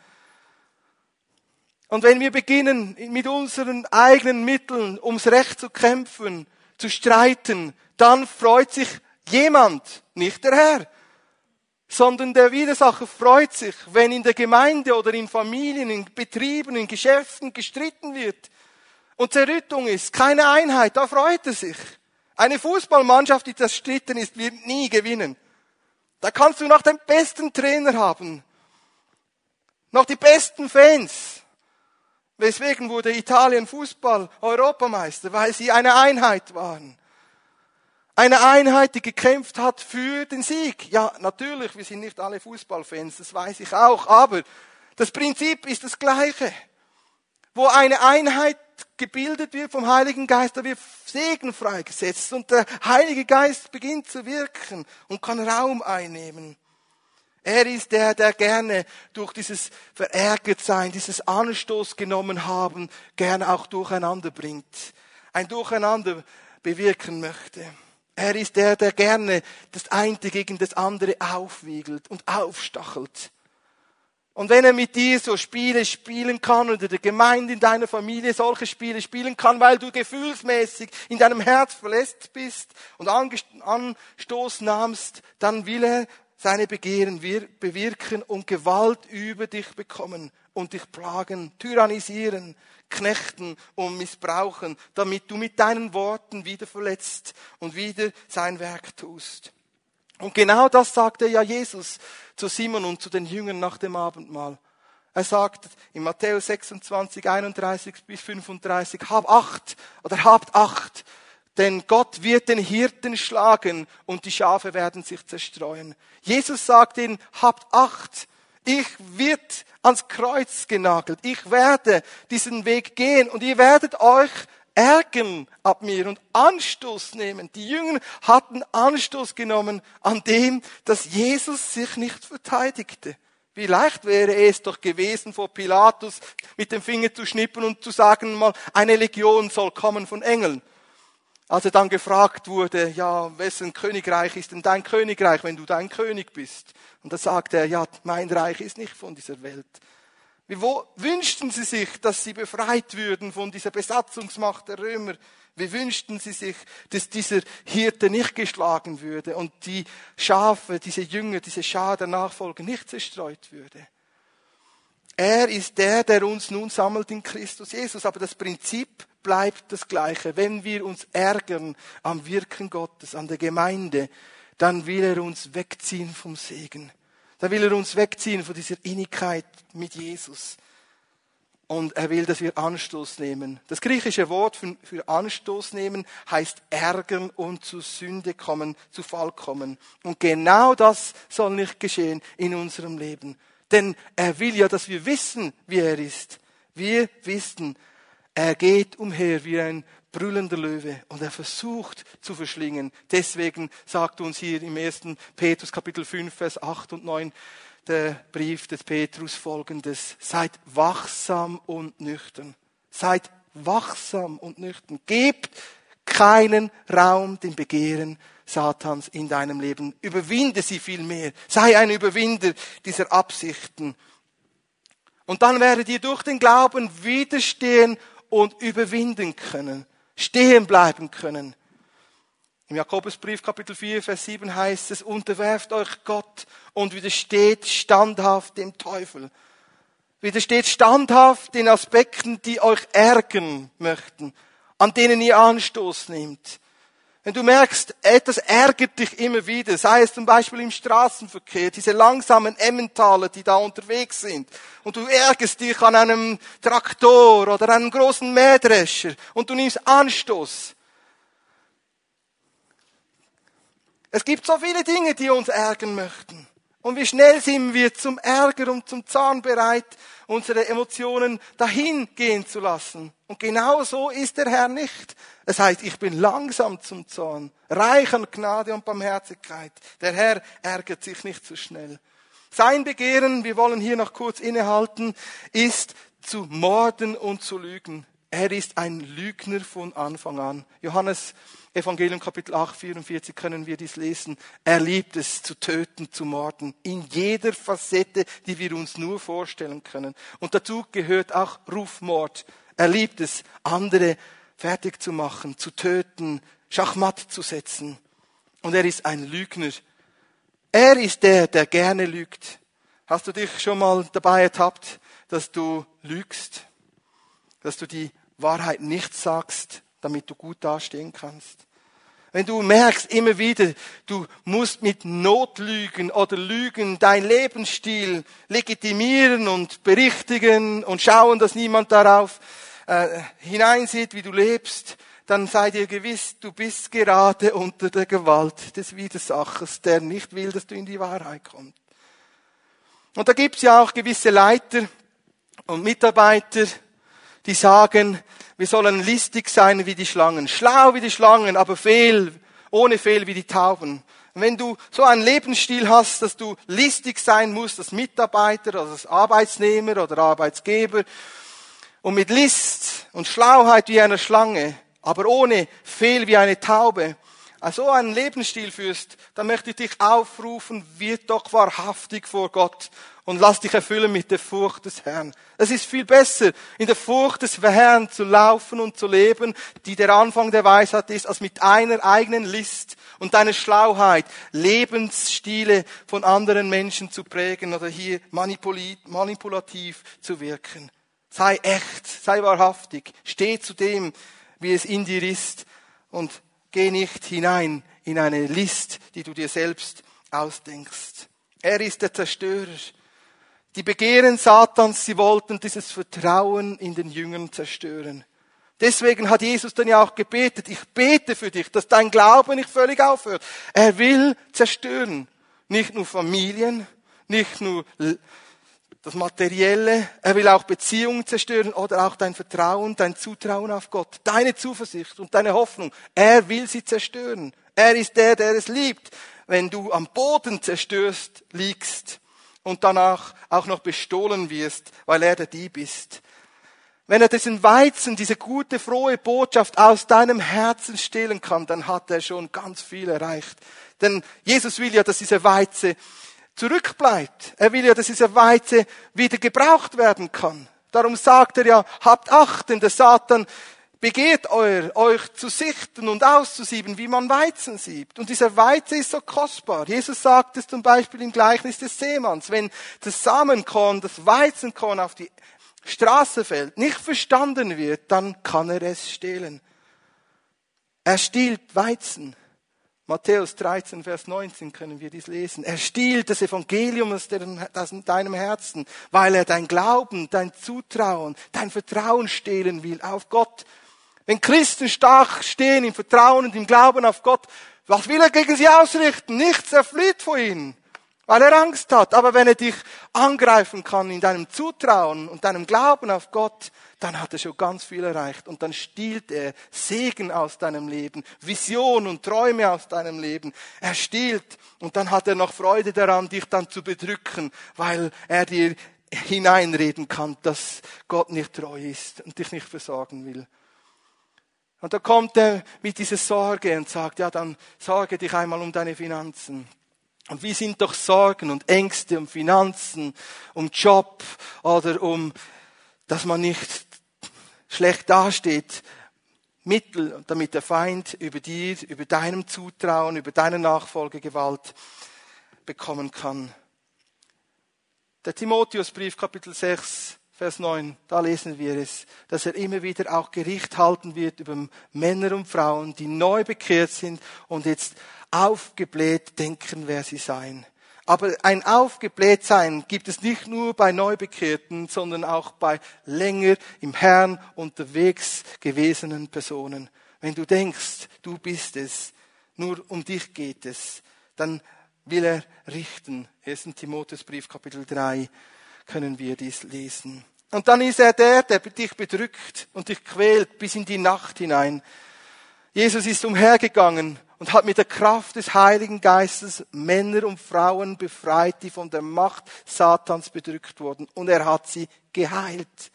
Und wenn wir beginnen, mit unseren eigenen Mitteln ums Recht zu kämpfen, zu streiten, dann freut sich jemand, nicht der Herr, sondern der Widersacher freut sich, wenn in der Gemeinde oder in Familien, in Betrieben, in Geschäften gestritten wird und Zerrüttung ist, keine Einheit, da freut er sich. Eine Fußballmannschaft, die zerstritten ist, wird nie gewinnen. Da kannst du noch den besten Trainer haben, noch die besten Fans. Weswegen wurde Italien Fußball Europameister? Weil sie eine Einheit waren. Eine Einheit, die gekämpft hat für den Sieg. Ja, natürlich, wir sind nicht alle Fußballfans, das weiß ich auch, aber das Prinzip ist das gleiche. Wo eine Einheit gebildet wird vom Heiligen Geist, da wird Segen freigesetzt und der Heilige Geist beginnt zu wirken und kann Raum einnehmen. Er ist der, der gerne durch dieses Verärgertsein, dieses Anstoß genommen haben, gerne auch durcheinander bringt. Ein Durcheinander bewirken möchte. Er ist der, der gerne das eine gegen das andere aufwiegelt und aufstachelt. Und wenn er mit dir so Spiele spielen kann oder der Gemeinde in deiner Familie solche Spiele spielen kann, weil du gefühlsmäßig in deinem Herz verletzt bist und Anstoß nahmst, dann will er seine Begehren bewirken und Gewalt über dich bekommen und dich plagen, tyrannisieren, knechten und missbrauchen, damit du mit deinen Worten wieder verletzt und wieder sein Werk tust. Und genau das sagte ja Jesus zu Simon und zu den Jüngern nach dem Abendmahl. Er sagt in Matthäus 26, 31 bis 35, hab acht oder habt acht, denn Gott wird den Hirten schlagen und die Schafe werden sich zerstreuen. Jesus sagt ihnen, habt Acht, ich wird ans Kreuz genagelt, ich werde diesen Weg gehen und ihr werdet euch ärgern ab mir und Anstoß nehmen. Die Jünger hatten Anstoß genommen an dem, dass Jesus sich nicht verteidigte. Wie leicht wäre es doch gewesen, vor Pilatus mit dem Finger zu schnippen und zu sagen mal, eine Legion soll kommen von Engeln. Als er dann gefragt wurde, ja, wessen Königreich ist denn dein Königreich, wenn du dein König bist? Und da sagte er, ja, mein Reich ist nicht von dieser Welt. Wie wo wünschten sie sich, dass sie befreit würden von dieser Besatzungsmacht der Römer? Wie wünschten sie sich, dass dieser Hirte nicht geschlagen würde und die Schafe, diese Jünger, diese Schar der Nachfolger nicht zerstreut würde? Er ist der, der uns nun sammelt in Christus Jesus. Aber das Prinzip bleibt das gleiche. Wenn wir uns ärgern am Wirken Gottes, an der Gemeinde, dann will er uns wegziehen vom Segen. Dann will er uns wegziehen von dieser Innigkeit mit Jesus. Und er will, dass wir Anstoß nehmen. Das griechische Wort für, Anstoß nehmen heißt ärgern und zu Sünde kommen, zu Fall kommen. Und genau das soll nicht geschehen in unserem Leben. Denn er will ja, dass wir wissen, wie er ist. Wir wissen, er geht umher wie ein brüllender Löwe und er versucht zu verschlingen. Deswegen sagt uns hier im 1. Petrus Kapitel 5, Vers 8 und 9 der Brief des Petrus folgendes. Seid wachsam und nüchtern. Seid wachsam und nüchtern. Gebt keinen Raum dem Begehren Satans in deinem Leben. Überwinde sie vielmehr. Sei ein Überwinder dieser Absichten. Und dann werdet ihr durch den Glauben widerstehen und überwinden können. Stehen bleiben können. Im Jakobusbrief Kapitel 4, Vers 7 heißt es, unterwerft euch Gott und widersteht standhaft dem Teufel. Widersteht standhaft den Aspekten, die euch ärgern möchten, an denen ihr Anstoß nehmt. Wenn du merkst, etwas ärgert dich immer wieder, sei es zum Beispiel im Straßenverkehr, diese langsamen Emmentaler, die da unterwegs sind, und du ärgerst dich an einem Traktor oder einem großen Mähdrescher und du nimmst Anstoß. Es gibt so viele Dinge, die uns ärgern möchten. Und wie schnell sind wir zum Ärger und zum Zahn bereit, unsere Emotionen dahin gehen zu lassen. Und genau so ist der Herr nicht. Es heißt, ich bin langsam zum Zorn, reich an Gnade und Barmherzigkeit. Der Herr ärgert sich nicht so schnell. Sein Begehren, wir wollen hier noch kurz innehalten, ist zu morden und zu lügen. Er ist ein Lügner von Anfang an. Johannes Evangelium Kapitel 8, 44 können wir dies lesen. Er liebt es zu töten, zu morden. In jeder Facette, die wir uns nur vorstellen können. Und dazu gehört auch Rufmord. Er liebt es, andere fertig zu machen, zu töten, Schachmatt zu setzen. Und er ist ein Lügner. Er ist der, der gerne lügt. Hast du dich schon mal dabei ertappt, dass du lügst? Dass du die Wahrheit nicht sagst, damit du gut dastehen kannst? Wenn du merkst immer wieder, du musst mit Notlügen oder Lügen dein Lebensstil legitimieren und berichtigen und schauen, dass niemand darauf äh, hineinsieht, wie du lebst, dann sei dir gewiss, du bist gerade unter der Gewalt des Widersachers, der nicht will, dass du in die Wahrheit kommst. Und da gibt's ja auch gewisse Leiter und Mitarbeiter, die sagen, wir sollen listig sein wie die Schlangen, schlau wie die Schlangen, aber fehl, ohne Fehl wie die Tauben. Wenn du so einen Lebensstil hast, dass du listig sein musst als Mitarbeiter, als Arbeitsnehmer oder Arbeitsgeber, und mit List und Schlauheit wie eine Schlange, aber ohne Fehl wie eine Taube, also einen Lebensstil führst, dann möchte ich dich aufrufen, wird doch wahrhaftig vor Gott und lass dich erfüllen mit der Furcht des Herrn. Es ist viel besser, in der Furcht des Herrn zu laufen und zu leben, die der Anfang der Weisheit ist, als mit einer eigenen List und deiner Schlauheit Lebensstile von anderen Menschen zu prägen oder hier manipulativ zu wirken. Sei echt, sei wahrhaftig, steh zu dem, wie es in dir ist und geh nicht hinein in eine List, die du dir selbst ausdenkst. Er ist der Zerstörer. Die Begehren Satans, sie wollten dieses Vertrauen in den Jüngern zerstören. Deswegen hat Jesus dann ja auch gebetet, ich bete für dich, dass dein Glaube nicht völlig aufhört. Er will zerstören. Nicht nur Familien, nicht nur das Materielle, er will auch Beziehungen zerstören oder auch dein Vertrauen, dein Zutrauen auf Gott, deine Zuversicht und deine Hoffnung. Er will sie zerstören. Er ist der, der es liebt. Wenn du am Boden zerstörst, liegst und danach auch noch bestohlen wirst, weil er der Dieb ist. Wenn er diesen Weizen, diese gute, frohe Botschaft aus deinem Herzen stehlen kann, dann hat er schon ganz viel erreicht. Denn Jesus will ja, dass diese Weize zurückbleibt. Er will ja, dass dieser Weize wieder gebraucht werden kann. Darum sagt er ja, habt Acht, denn der Satan begeht euer, euch zu sichten und auszusieben, wie man Weizen siebt. Und dieser Weize ist so kostbar. Jesus sagt es zum Beispiel im Gleichnis des Seemanns. Wenn das Samenkorn, das Weizenkorn auf die Straße fällt, nicht verstanden wird, dann kann er es stehlen. Er stiehlt Weizen. Matthäus 13, Vers 19 können wir dies lesen. Er stiehlt das Evangelium aus deinem Herzen, weil er dein Glauben, dein Zutrauen, dein Vertrauen stehlen will auf Gott. Wenn Christen stark stehen im Vertrauen und im Glauben auf Gott, was will er gegen sie ausrichten? Nichts, er flieht vor ihnen. weil er Angst hat. Aber wenn er dich angreifen kann in deinem Zutrauen und deinem Glauben auf Gott, dann hat er schon ganz viel erreicht. Und dann stiehlt er Segen aus deinem Leben, Vision und Träume aus deinem Leben. Er stiehlt und dann hat er noch Freude daran, dich dann zu bedrücken, weil er dir hineinreden kann, dass Gott nicht treu ist und dich nicht versorgen will. Und da kommt er mit dieser Sorge und sagt, ja, dann sorge dich einmal um deine Finanzen. Und wie sind doch Sorgen und Ängste um Finanzen, um Job oder um, dass man nicht schlecht dasteht, Mittel, damit der Feind über dir, über deinem Zutrauen, über deine Nachfolge Gewalt bekommen kann. Der Timotheusbrief, Kapitel 6, Vers 9, da lesen wir es, dass er immer wieder auch Gericht halten wird über Männer und Frauen, die neu bekehrt sind und jetzt aufgebläht denken, wer sie seien. Aber ein Aufgeblähtsein gibt es nicht nur bei Neubekehrten, sondern auch bei länger im Herrn unterwegs gewesenen Personen. Wenn du denkst, du bist es, nur um dich geht es, dann will er richten. 1. Timotheusbrief Kapitel 3 können wir dies lesen. Und dann ist er der, der dich bedrückt und dich quält bis in die Nacht hinein. Jesus ist umhergegangen und hat mit der Kraft des Heiligen Geistes Männer und Frauen befreit, die von der Macht Satans bedrückt wurden. Und er hat sie geheilt.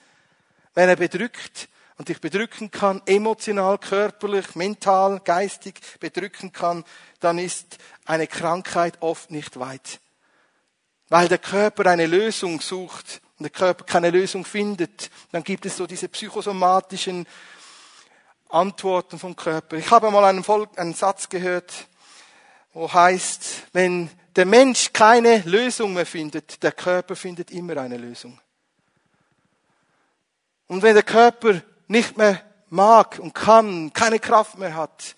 Wenn er bedrückt und dich bedrücken kann, emotional, körperlich, mental, geistig bedrücken kann, dann ist eine Krankheit oft nicht weit. Weil der Körper eine Lösung sucht und der Körper keine Lösung findet, dann gibt es so diese psychosomatischen Antworten vom Körper. Ich habe mal einen, Volk, einen Satz gehört, wo heißt, wenn der Mensch keine Lösung mehr findet, der Körper findet immer eine Lösung. Und wenn der Körper nicht mehr mag und kann, keine Kraft mehr hat,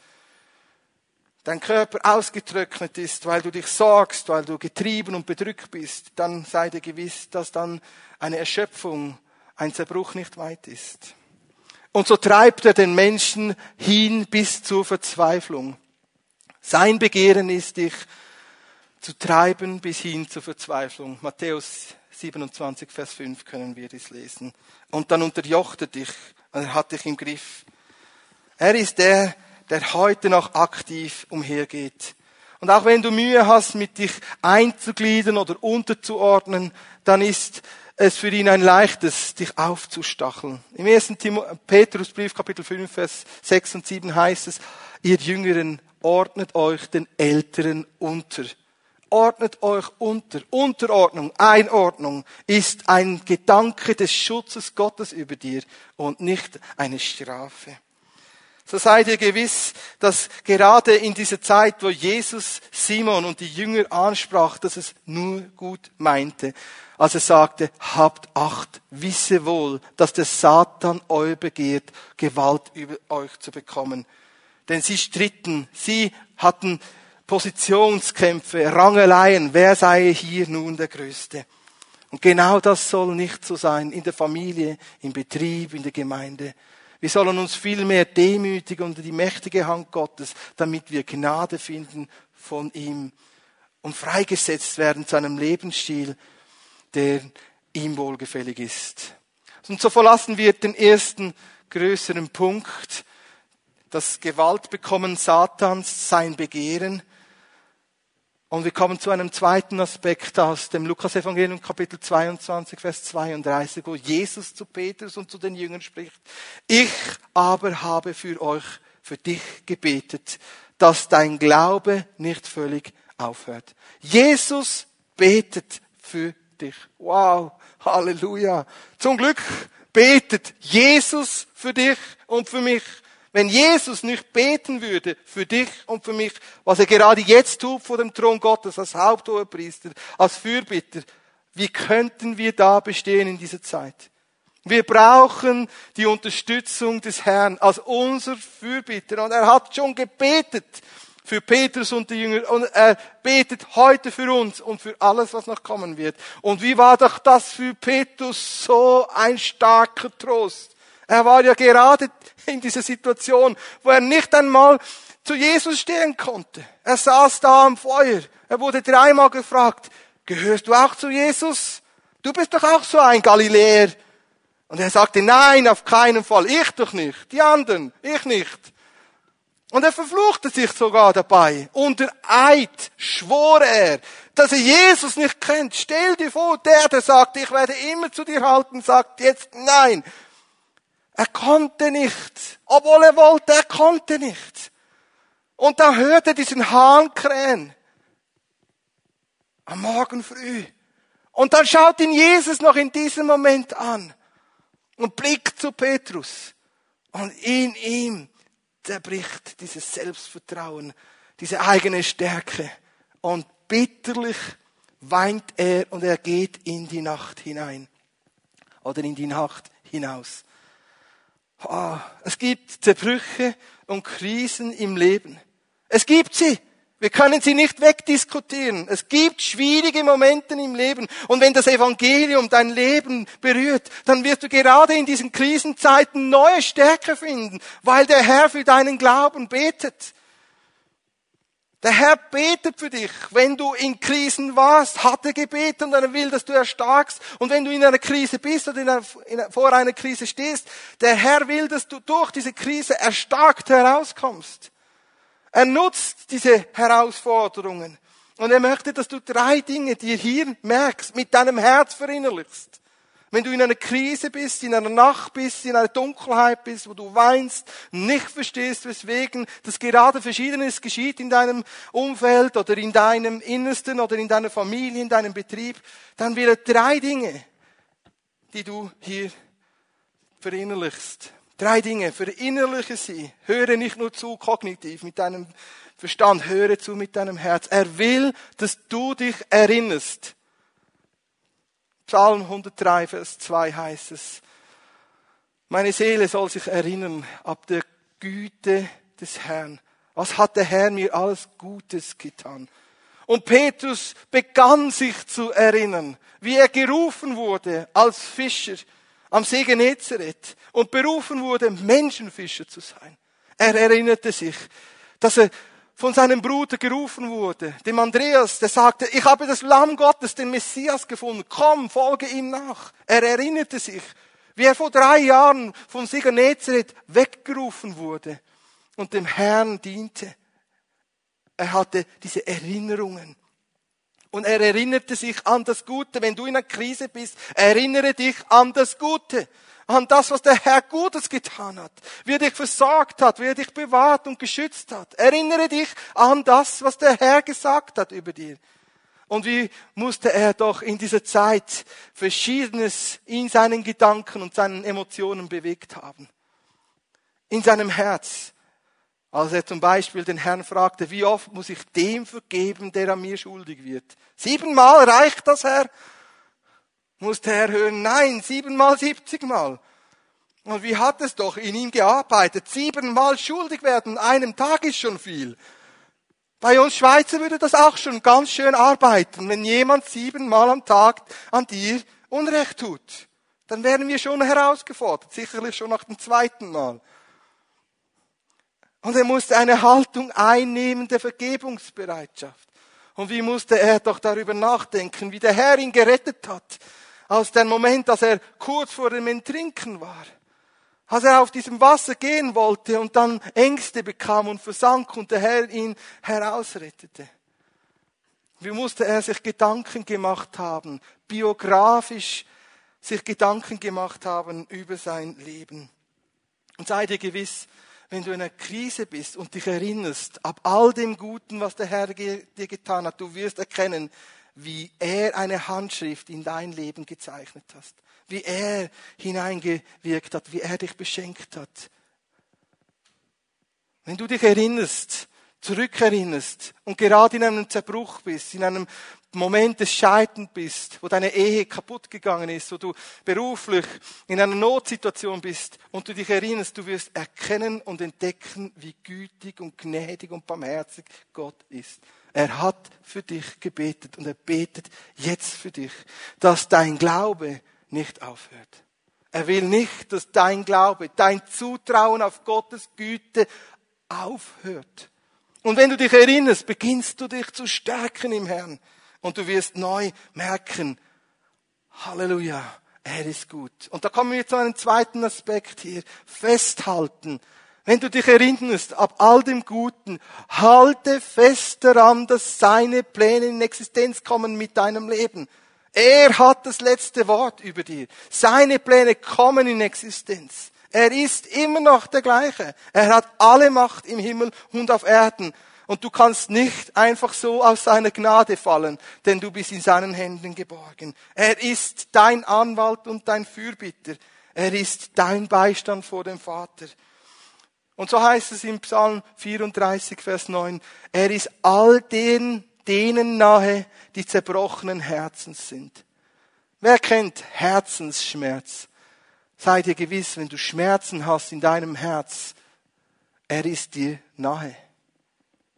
dein Körper ausgetrocknet ist, weil du dich sorgst, weil du getrieben und bedrückt bist, dann sei dir gewiss, dass dann eine Erschöpfung, ein Zerbruch nicht weit ist. Und so treibt er den Menschen hin bis zur Verzweiflung. Sein Begehren ist, dich zu treiben bis hin zur Verzweiflung. Matthäus 27, Vers 5 können wir das lesen. Und dann unterjocht er dich, er hat dich im Griff. Er ist der, der heute noch aktiv umhergeht. Und auch wenn du Mühe hast, mit dich einzugliedern oder unterzuordnen, dann ist es für ihn ein leichtes, dich aufzustacheln. Im ersten Petrusbrief, Kapitel 5, Vers 6 und 7 heißt es, ihr Jüngeren ordnet euch den Älteren unter. Ordnet euch unter. Unterordnung, Einordnung ist ein Gedanke des Schutzes Gottes über dir und nicht eine Strafe so seid ihr gewiss, dass gerade in dieser Zeit, wo Jesus Simon und die Jünger ansprach, dass es nur gut meinte, als er sagte, habt Acht, wisse wohl, dass der Satan euch begehrt, Gewalt über euch zu bekommen. Denn sie stritten, sie hatten Positionskämpfe, Rangeleien, wer sei hier nun der Größte? Und genau das soll nicht so sein in der Familie, im Betrieb, in der Gemeinde. Wir sollen uns vielmehr demütigen unter die mächtige Hand Gottes, damit wir Gnade finden von ihm und freigesetzt werden zu einem Lebensstil, der ihm wohlgefällig ist. Und so verlassen wir den ersten größeren Punkt, das Gewaltbekommen Satans, sein Begehren, und wir kommen zu einem zweiten Aspekt aus dem Lukas-Evangelium Kapitel 22, Vers 32, wo Jesus zu Petrus und zu den Jüngern spricht. Ich aber habe für euch, für dich gebetet, dass dein Glaube nicht völlig aufhört. Jesus betet für dich. Wow, Halleluja. Zum Glück betet Jesus für dich und für mich. Wenn Jesus nicht beten würde für dich und für mich, was er gerade jetzt tut vor dem Thron Gottes als Haupthohepriester, als Fürbitter, wie könnten wir da bestehen in dieser Zeit? Wir brauchen die Unterstützung des Herrn als unser Fürbitter. Und er hat schon gebetet für Petrus und die Jünger und er betet heute für uns und für alles, was noch kommen wird. Und wie war doch das für Petrus so ein starker Trost? Er war ja gerade in dieser Situation, wo er nicht einmal zu Jesus stehen konnte. Er saß da am Feuer. Er wurde dreimal gefragt, gehörst du auch zu Jesus? Du bist doch auch so ein Galiläer. Und er sagte, nein, auf keinen Fall, ich doch nicht, die anderen, ich nicht. Und er verfluchte sich sogar dabei. Unter Eid schwor er, dass er Jesus nicht kennt. Stell dir vor, der, der sagt, ich werde immer zu dir halten, sagt jetzt nein. Er konnte nicht. Obwohl er wollte, er konnte nicht. Und da hört er diesen Hahn krähen. Am Morgen früh. Und dann schaut ihn Jesus noch in diesem Moment an und blickt zu Petrus. Und in ihm zerbricht dieses Selbstvertrauen, diese eigene Stärke. Und bitterlich weint er und er geht in die Nacht hinein. Oder in die Nacht hinaus. Oh, es gibt Zerbrüche und Krisen im Leben. Es gibt sie. Wir können sie nicht wegdiskutieren. Es gibt schwierige Momente im Leben. Und wenn das Evangelium dein Leben berührt, dann wirst du gerade in diesen Krisenzeiten neue Stärke finden, weil der Herr für deinen Glauben betet. Der Herr betet für dich. Wenn du in Krisen warst, hat er gebetet und er will, dass du erstarkst. Und wenn du in einer Krise bist oder in einer, in, vor einer Krise stehst, der Herr will, dass du durch diese Krise erstarkt herauskommst. Er nutzt diese Herausforderungen. Und er möchte, dass du drei Dinge, die hier merkst, mit deinem Herz verinnerlichst. Wenn du in einer Krise bist, in einer Nacht bist, in einer Dunkelheit bist, wo du weinst, nicht verstehst, weswegen, dass gerade Verschiedenes geschieht in deinem Umfeld oder in deinem Innersten oder in deiner Familie, in deinem Betrieb, dann wäre drei Dinge, die du hier verinnerlichst. Drei Dinge. Verinnerliche sie. Höre nicht nur zu kognitiv mit deinem Verstand, höre zu mit deinem Herz. Er will, dass du dich erinnerst. Psalm 103, Vers 2 heißt es. Meine Seele soll sich erinnern ab der Güte des Herrn. Was hat der Herr mir alles Gutes getan? Und Petrus begann sich zu erinnern, wie er gerufen wurde als Fischer am See Genezareth und berufen wurde, Menschenfischer zu sein. Er erinnerte sich, dass er von seinem Bruder gerufen wurde, dem Andreas, der sagte, ich habe das Lamm Gottes, den Messias gefunden, komm, folge ihm nach. Er erinnerte sich, wie er vor drei Jahren vom See Genezareth weggerufen wurde und dem Herrn diente. Er hatte diese Erinnerungen. Und er erinnerte sich an das Gute. Wenn du in einer Krise bist, erinnere dich an das Gute. An das, was der Herr Gutes getan hat. Wie er dich versorgt hat, wie er dich bewahrt und geschützt hat. Erinnere dich an das, was der Herr gesagt hat über dir. Und wie musste er doch in dieser Zeit Verschiedenes in seinen Gedanken und seinen Emotionen bewegt haben. In seinem Herz. Als er zum Beispiel den Herrn fragte, wie oft muss ich dem vergeben, der an mir schuldig wird? Siebenmal reicht das, Herr? Musste er hören, nein, siebenmal, siebzigmal. Und wie hat es doch in ihm gearbeitet? Siebenmal schuldig werden, einem Tag ist schon viel. Bei uns Schweizer würde das auch schon ganz schön arbeiten, wenn jemand siebenmal am Tag an dir Unrecht tut. Dann wären wir schon herausgefordert, sicherlich schon nach dem zweiten Mal. Und er musste eine Haltung einnehmen der Vergebungsbereitschaft. Und wie musste er doch darüber nachdenken, wie der Herr ihn gerettet hat, aus dem Moment, dass er kurz vor dem Enttrinken war. Als er auf diesem Wasser gehen wollte und dann Ängste bekam und versank und der Herr ihn herausrettete. Wie musste er sich Gedanken gemacht haben, biografisch sich Gedanken gemacht haben über sein Leben. Und sei dir gewiss, wenn du in einer Krise bist und dich erinnerst, ab all dem Guten, was der Herr dir getan hat, du wirst erkennen, wie er eine Handschrift in dein Leben gezeichnet hat, wie er hineingewirkt hat, wie er dich beschenkt hat. Wenn du dich erinnerst, zurückerinnerst und gerade in einem Zerbruch bist, in einem Moment des Scheitern bist, wo deine Ehe kaputt gegangen ist, wo du beruflich in einer Notsituation bist und du dich erinnerst, du wirst erkennen und entdecken, wie gütig und gnädig und barmherzig Gott ist. Er hat für dich gebetet und er betet jetzt für dich, dass dein Glaube nicht aufhört. Er will nicht, dass dein Glaube, dein Zutrauen auf Gottes Güte aufhört. Und wenn du dich erinnerst, beginnst du dich zu stärken im Herrn. Und du wirst neu merken, Halleluja, er ist gut. Und da kommen wir zu einem zweiten Aspekt hier. Festhalten. Wenn du dich erinnerst, ab all dem Guten, halte fest daran, dass seine Pläne in Existenz kommen mit deinem Leben. Er hat das letzte Wort über dir. Seine Pläne kommen in Existenz. Er ist immer noch der gleiche. Er hat alle Macht im Himmel und auf Erden. Und du kannst nicht einfach so aus seiner Gnade fallen, denn du bist in seinen Händen geborgen. Er ist dein Anwalt und dein Fürbitter. Er ist dein Beistand vor dem Vater. Und so heißt es im Psalm 34, Vers 9, er ist all den, denen nahe, die zerbrochenen Herzens sind. Wer kennt Herzensschmerz? Sei dir gewiss, wenn du Schmerzen hast in deinem Herz, er ist dir nahe.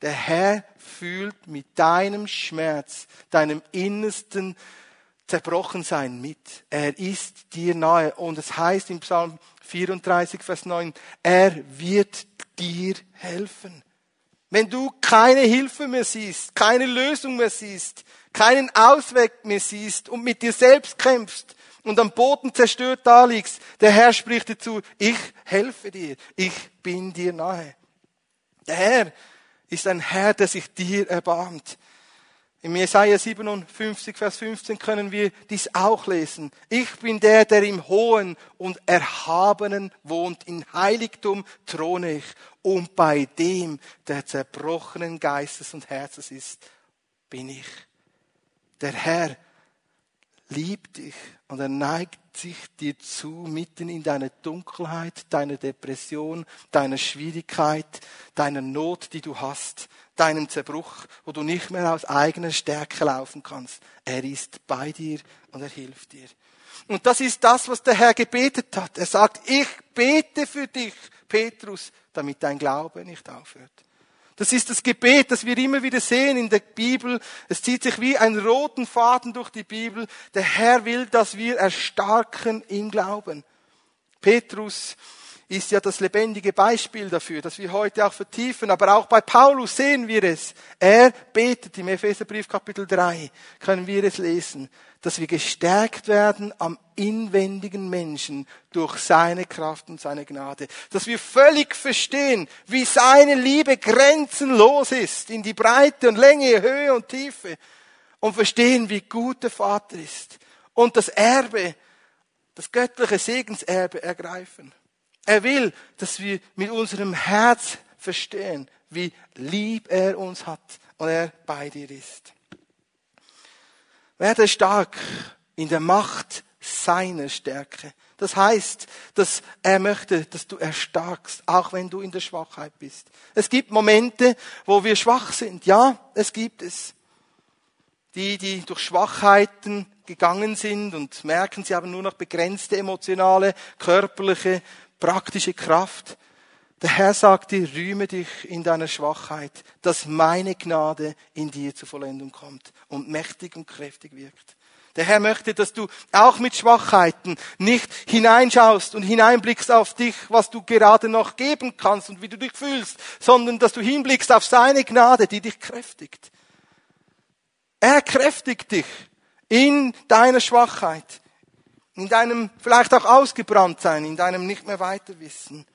Der Herr fühlt mit deinem Schmerz, deinem innersten Zerbrochensein mit. Er ist dir nahe. Und es heißt im Psalm 34, Vers 9, er wird dir helfen. Wenn du keine Hilfe mehr siehst, keine Lösung mehr siehst, keinen Ausweg mehr siehst und mit dir selbst kämpfst und am Boden zerstört da liegst, der Herr spricht dir zu, ich helfe dir, ich bin dir nahe. Der Herr ist ein Herr, der sich dir erbarmt. Im Jesaja 57, Vers 15 können wir dies auch lesen. Ich bin der, der im Hohen und Erhabenen wohnt. In Heiligtum throne ich. Und bei dem, der zerbrochenen Geistes und Herzens ist, bin ich. Der Herr liebt dich und er neigt sich dir zu, mitten in deiner Dunkelheit, deiner Depression, deiner Schwierigkeit, deiner Not, die du hast, deinem Zerbruch, wo du nicht mehr aus eigener Stärke laufen kannst. Er ist bei dir und er hilft dir. Und das ist das, was der Herr gebetet hat. Er sagt, ich bete für dich, Petrus, damit dein Glaube nicht aufhört. Das ist das Gebet, das wir immer wieder sehen in der Bibel. Es zieht sich wie ein roten Faden durch die Bibel. Der Herr will, dass wir erstarken im Glauben. Petrus ist ja das lebendige Beispiel dafür, dass wir heute auch vertiefen. Aber auch bei Paulus sehen wir es. Er betet im Epheserbrief Kapitel 3, können wir es lesen, dass wir gestärkt werden am inwendigen Menschen durch seine Kraft und seine Gnade. Dass wir völlig verstehen, wie seine Liebe grenzenlos ist in die Breite und Länge, Höhe und Tiefe. Und verstehen, wie gut der Vater ist. Und das Erbe, das göttliche Segenserbe ergreifen. Er will, dass wir mit unserem Herz verstehen, wie lieb er uns hat und er bei dir ist. Werde stark in der Macht seiner Stärke. Das heißt, dass er möchte, dass du erstarkst, auch wenn du in der Schwachheit bist. Es gibt Momente, wo wir schwach sind. Ja, es gibt es. Die, die durch Schwachheiten gegangen sind und merken, sie haben nur noch begrenzte emotionale, körperliche praktische Kraft. Der Herr sagt dir, rühme dich in deiner Schwachheit, dass meine Gnade in dir zur Vollendung kommt und mächtig und kräftig wirkt. Der Herr möchte, dass du auch mit Schwachheiten nicht hineinschaust und hineinblickst auf dich, was du gerade noch geben kannst und wie du dich fühlst, sondern dass du hinblickst auf seine Gnade, die dich kräftigt. Er kräftigt dich in deiner Schwachheit in deinem vielleicht auch ausgebrannt sein, in deinem nicht mehr weiter wissen.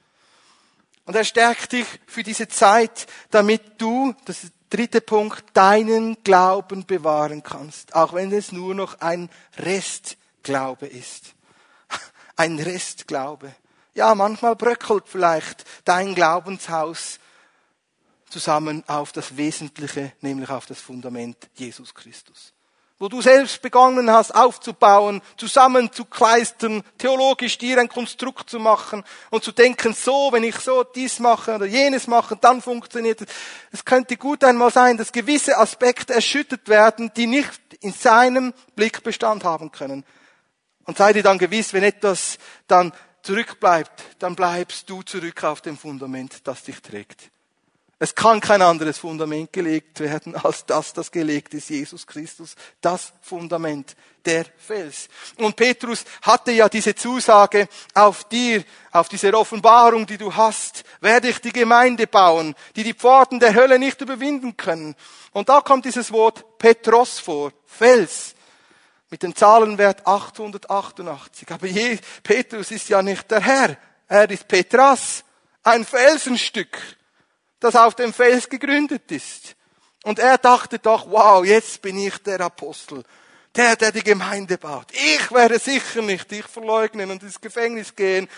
Und er stärkt dich für diese Zeit, damit du, das ist der dritte Punkt, deinen Glauben bewahren kannst, auch wenn es nur noch ein Restglaube ist. Ein Restglaube. Ja, manchmal bröckelt vielleicht dein Glaubenshaus zusammen auf das Wesentliche, nämlich auf das Fundament Jesus Christus wo du selbst begonnen hast aufzubauen, zusammenzukleistern, theologisch dir ein Konstrukt zu machen und zu denken, so, wenn ich so dies mache oder jenes mache, dann funktioniert es. Es könnte gut einmal sein, dass gewisse Aspekte erschüttert werden, die nicht in seinem Blick Bestand haben können. Und sei dir dann gewiss, wenn etwas dann zurückbleibt, dann bleibst du zurück auf dem Fundament, das dich trägt. Es kann kein anderes Fundament gelegt werden, als das, das gelegt ist, Jesus Christus. Das Fundament, der Fels. Und Petrus hatte ja diese Zusage auf dir, auf diese Offenbarung, die du hast, werde ich die Gemeinde bauen, die die Pforten der Hölle nicht überwinden können. Und da kommt dieses Wort Petros vor, Fels, mit dem Zahlenwert 888. Aber je, Petrus ist ja nicht der Herr, er ist Petras, ein Felsenstück das auf dem Fels gegründet ist. Und er dachte doch, wow, jetzt bin ich der Apostel, der, der die Gemeinde baut. Ich werde sicher nicht dich verleugnen und ins Gefängnis gehen.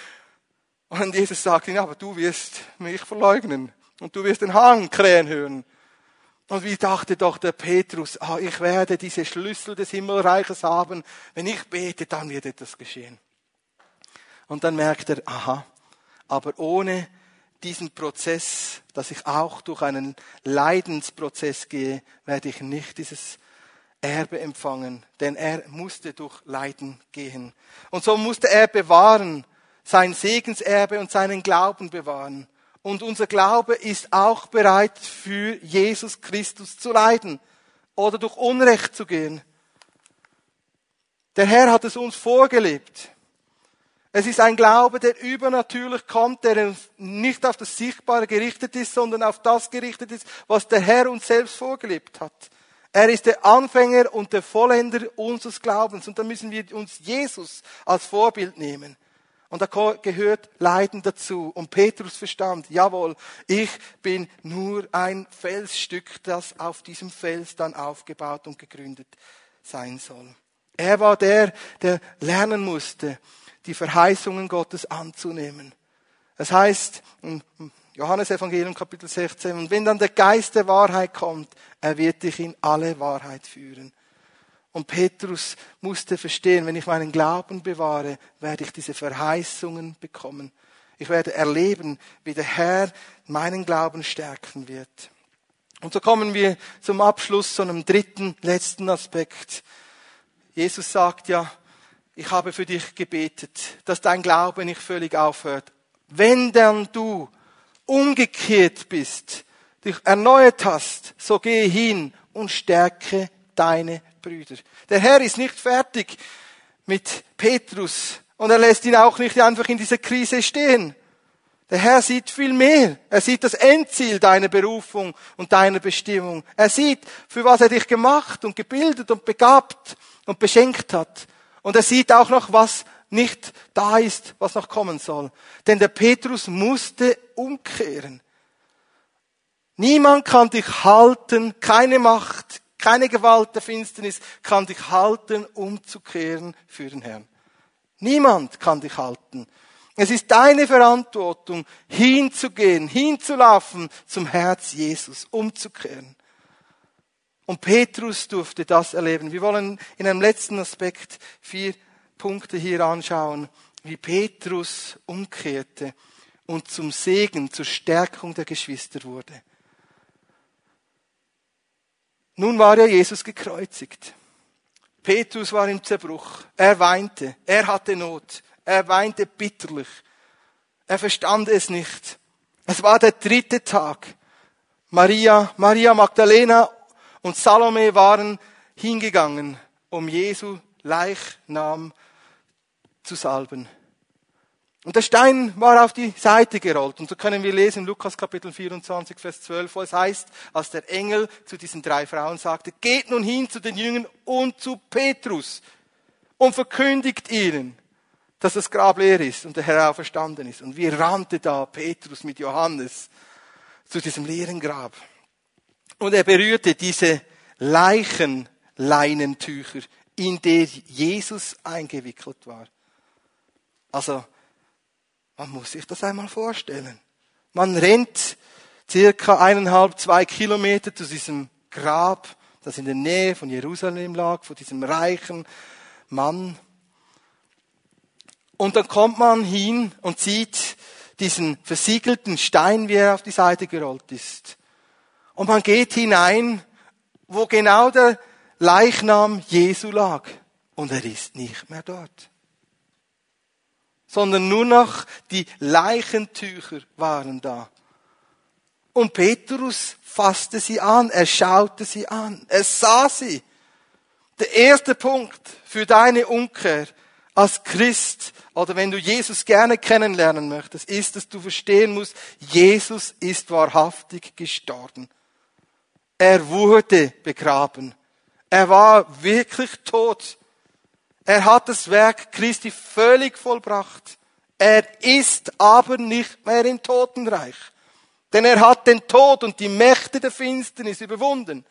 Und Jesus sagt ihm, aber du wirst mich verleugnen und du wirst den Hahn krähen hören. Und wie dachte doch der Petrus, ah, ich werde diese Schlüssel des Himmelreiches haben. Wenn ich bete, dann wird etwas geschehen. Und dann merkt er, aha, aber ohne diesen Prozess, dass ich auch durch einen Leidensprozess gehe, werde ich nicht dieses Erbe empfangen, denn er musste durch Leiden gehen. Und so musste er bewahren, sein Segenserbe und seinen Glauben bewahren. Und unser Glaube ist auch bereit, für Jesus Christus zu leiden oder durch Unrecht zu gehen. Der Herr hat es uns vorgelebt. Es ist ein Glaube, der übernatürlich kommt, der nicht auf das Sichtbare gerichtet ist, sondern auf das gerichtet ist, was der Herr uns selbst vorgelebt hat. Er ist der Anfänger und der Vollender unseres Glaubens. Und da müssen wir uns Jesus als Vorbild nehmen. Und da gehört Leiden dazu. Und Petrus verstand, jawohl, ich bin nur ein Felsstück, das auf diesem Fels dann aufgebaut und gegründet sein soll. Er war der, der lernen musste, die Verheißungen Gottes anzunehmen. Es heißt im Johannes Evangelium Kapitel 16, und wenn dann der Geist der Wahrheit kommt, er wird dich in alle Wahrheit führen. Und Petrus musste verstehen, wenn ich meinen Glauben bewahre, werde ich diese Verheißungen bekommen. Ich werde erleben, wie der Herr meinen Glauben stärken wird. Und so kommen wir zum Abschluss zu einem dritten, letzten Aspekt. Jesus sagt ja, ich habe für dich gebetet, dass dein Glaube nicht völlig aufhört. Wenn dann du umgekehrt bist, dich erneuert hast, so gehe hin und stärke deine Brüder. Der Herr ist nicht fertig mit Petrus und er lässt ihn auch nicht einfach in dieser Krise stehen. Der Herr sieht viel mehr. Er sieht das Endziel deiner Berufung und deiner Bestimmung. Er sieht, für was er dich gemacht und gebildet und begabt und beschenkt hat. Und er sieht auch noch, was nicht da ist, was noch kommen soll. Denn der Petrus musste umkehren. Niemand kann dich halten, keine Macht, keine Gewalt der Finsternis kann dich halten, umzukehren für den Herrn. Niemand kann dich halten. Es ist deine Verantwortung, hinzugehen, hinzulaufen zum Herz Jesus, umzukehren. Und Petrus durfte das erleben. Wir wollen in einem letzten Aspekt vier Punkte hier anschauen, wie Petrus umkehrte und zum Segen, zur Stärkung der Geschwister wurde. Nun war ja Jesus gekreuzigt. Petrus war im Zerbruch. Er weinte. Er hatte Not. Er weinte bitterlich. Er verstand es nicht. Es war der dritte Tag. Maria, Maria Magdalena und Salome waren hingegangen, um Jesu Leichnam zu salben. Und der Stein war auf die Seite gerollt. Und so können wir lesen Lukas Kapitel 24, Vers 12, wo es heißt, als der Engel zu diesen drei Frauen sagte, geht nun hin zu den Jüngern und zu Petrus und verkündigt ihnen, dass das Grab leer ist und der Herr auferstanden ist. Und wie rannte da Petrus mit Johannes zu diesem leeren Grab. Und er berührte diese Leichenleinentücher, in der Jesus eingewickelt war. Also, man muss sich das einmal vorstellen. Man rennt circa eineinhalb, zwei Kilometer zu diesem Grab, das in der Nähe von Jerusalem lag, von diesem reichen Mann. Und dann kommt man hin und sieht diesen versiegelten Stein, wie er auf die Seite gerollt ist. Und man geht hinein, wo genau der Leichnam Jesu lag. Und er ist nicht mehr dort. Sondern nur noch die Leichentücher waren da. Und Petrus fasste sie an, er schaute sie an, er sah sie. Der erste Punkt für deine Umkehr als Christ oder wenn du Jesus gerne kennenlernen möchtest, ist, dass du verstehen musst, Jesus ist wahrhaftig gestorben. Er wurde begraben. Er war wirklich tot. Er hat das Werk Christi völlig vollbracht. Er ist aber nicht mehr im Totenreich. Denn er hat den Tod und die Mächte der Finsternis überwunden.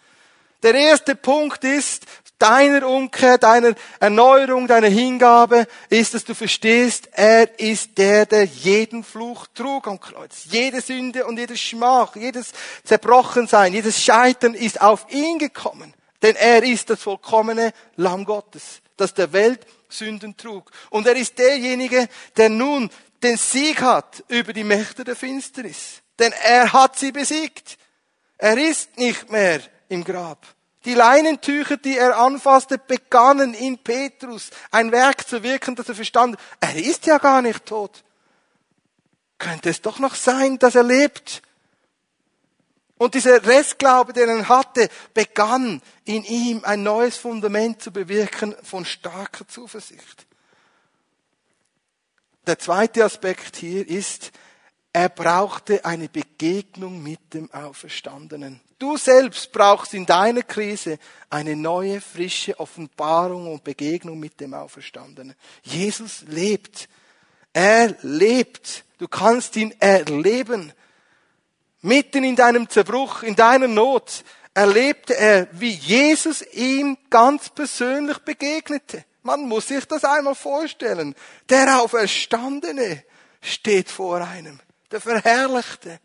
Der erste Punkt ist, deiner Umkehr, deiner Erneuerung, deiner Hingabe, ist, dass du verstehst, er ist der, der jeden Fluch trug am Kreuz. Jede Sünde und jedes Schmach, jedes Zerbrochensein, jedes Scheitern ist auf ihn gekommen. Denn er ist das vollkommene Lamm Gottes, das der Welt Sünden trug. Und er ist derjenige, der nun den Sieg hat über die Mächte der Finsternis. Denn er hat sie besiegt. Er ist nicht mehr im Grab. Die Leinentücher, die er anfasste, begannen in Petrus ein Werk zu wirken, dass er verstand, er ist ja gar nicht tot. Könnte es doch noch sein, dass er lebt? Und dieser Restglaube, den er hatte, begann in ihm ein neues Fundament zu bewirken von starker Zuversicht. Der zweite Aspekt hier ist, er brauchte eine Begegnung mit dem Auferstandenen. Du selbst brauchst in deiner Krise eine neue, frische Offenbarung und Begegnung mit dem Auferstandenen. Jesus lebt. Er lebt. Du kannst ihn erleben. Mitten in deinem Zerbruch, in deiner Not, erlebte er, wie Jesus ihm ganz persönlich begegnete. Man muss sich das einmal vorstellen. Der Auferstandene steht vor einem der Verherrlichte.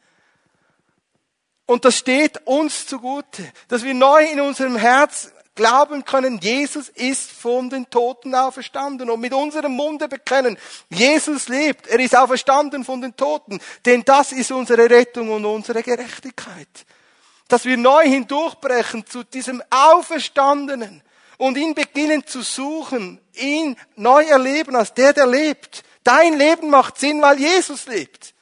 Und das steht uns zugute, dass wir neu in unserem Herz glauben können, Jesus ist von den Toten auferstanden und mit unserem Munde bekennen, Jesus lebt, er ist auferstanden von den Toten, denn das ist unsere Rettung und unsere Gerechtigkeit. Dass wir neu hindurchbrechen zu diesem Auferstandenen und ihn beginnen zu suchen, ihn neu erleben als der, der lebt. Dein Leben macht Sinn, weil Jesus lebt.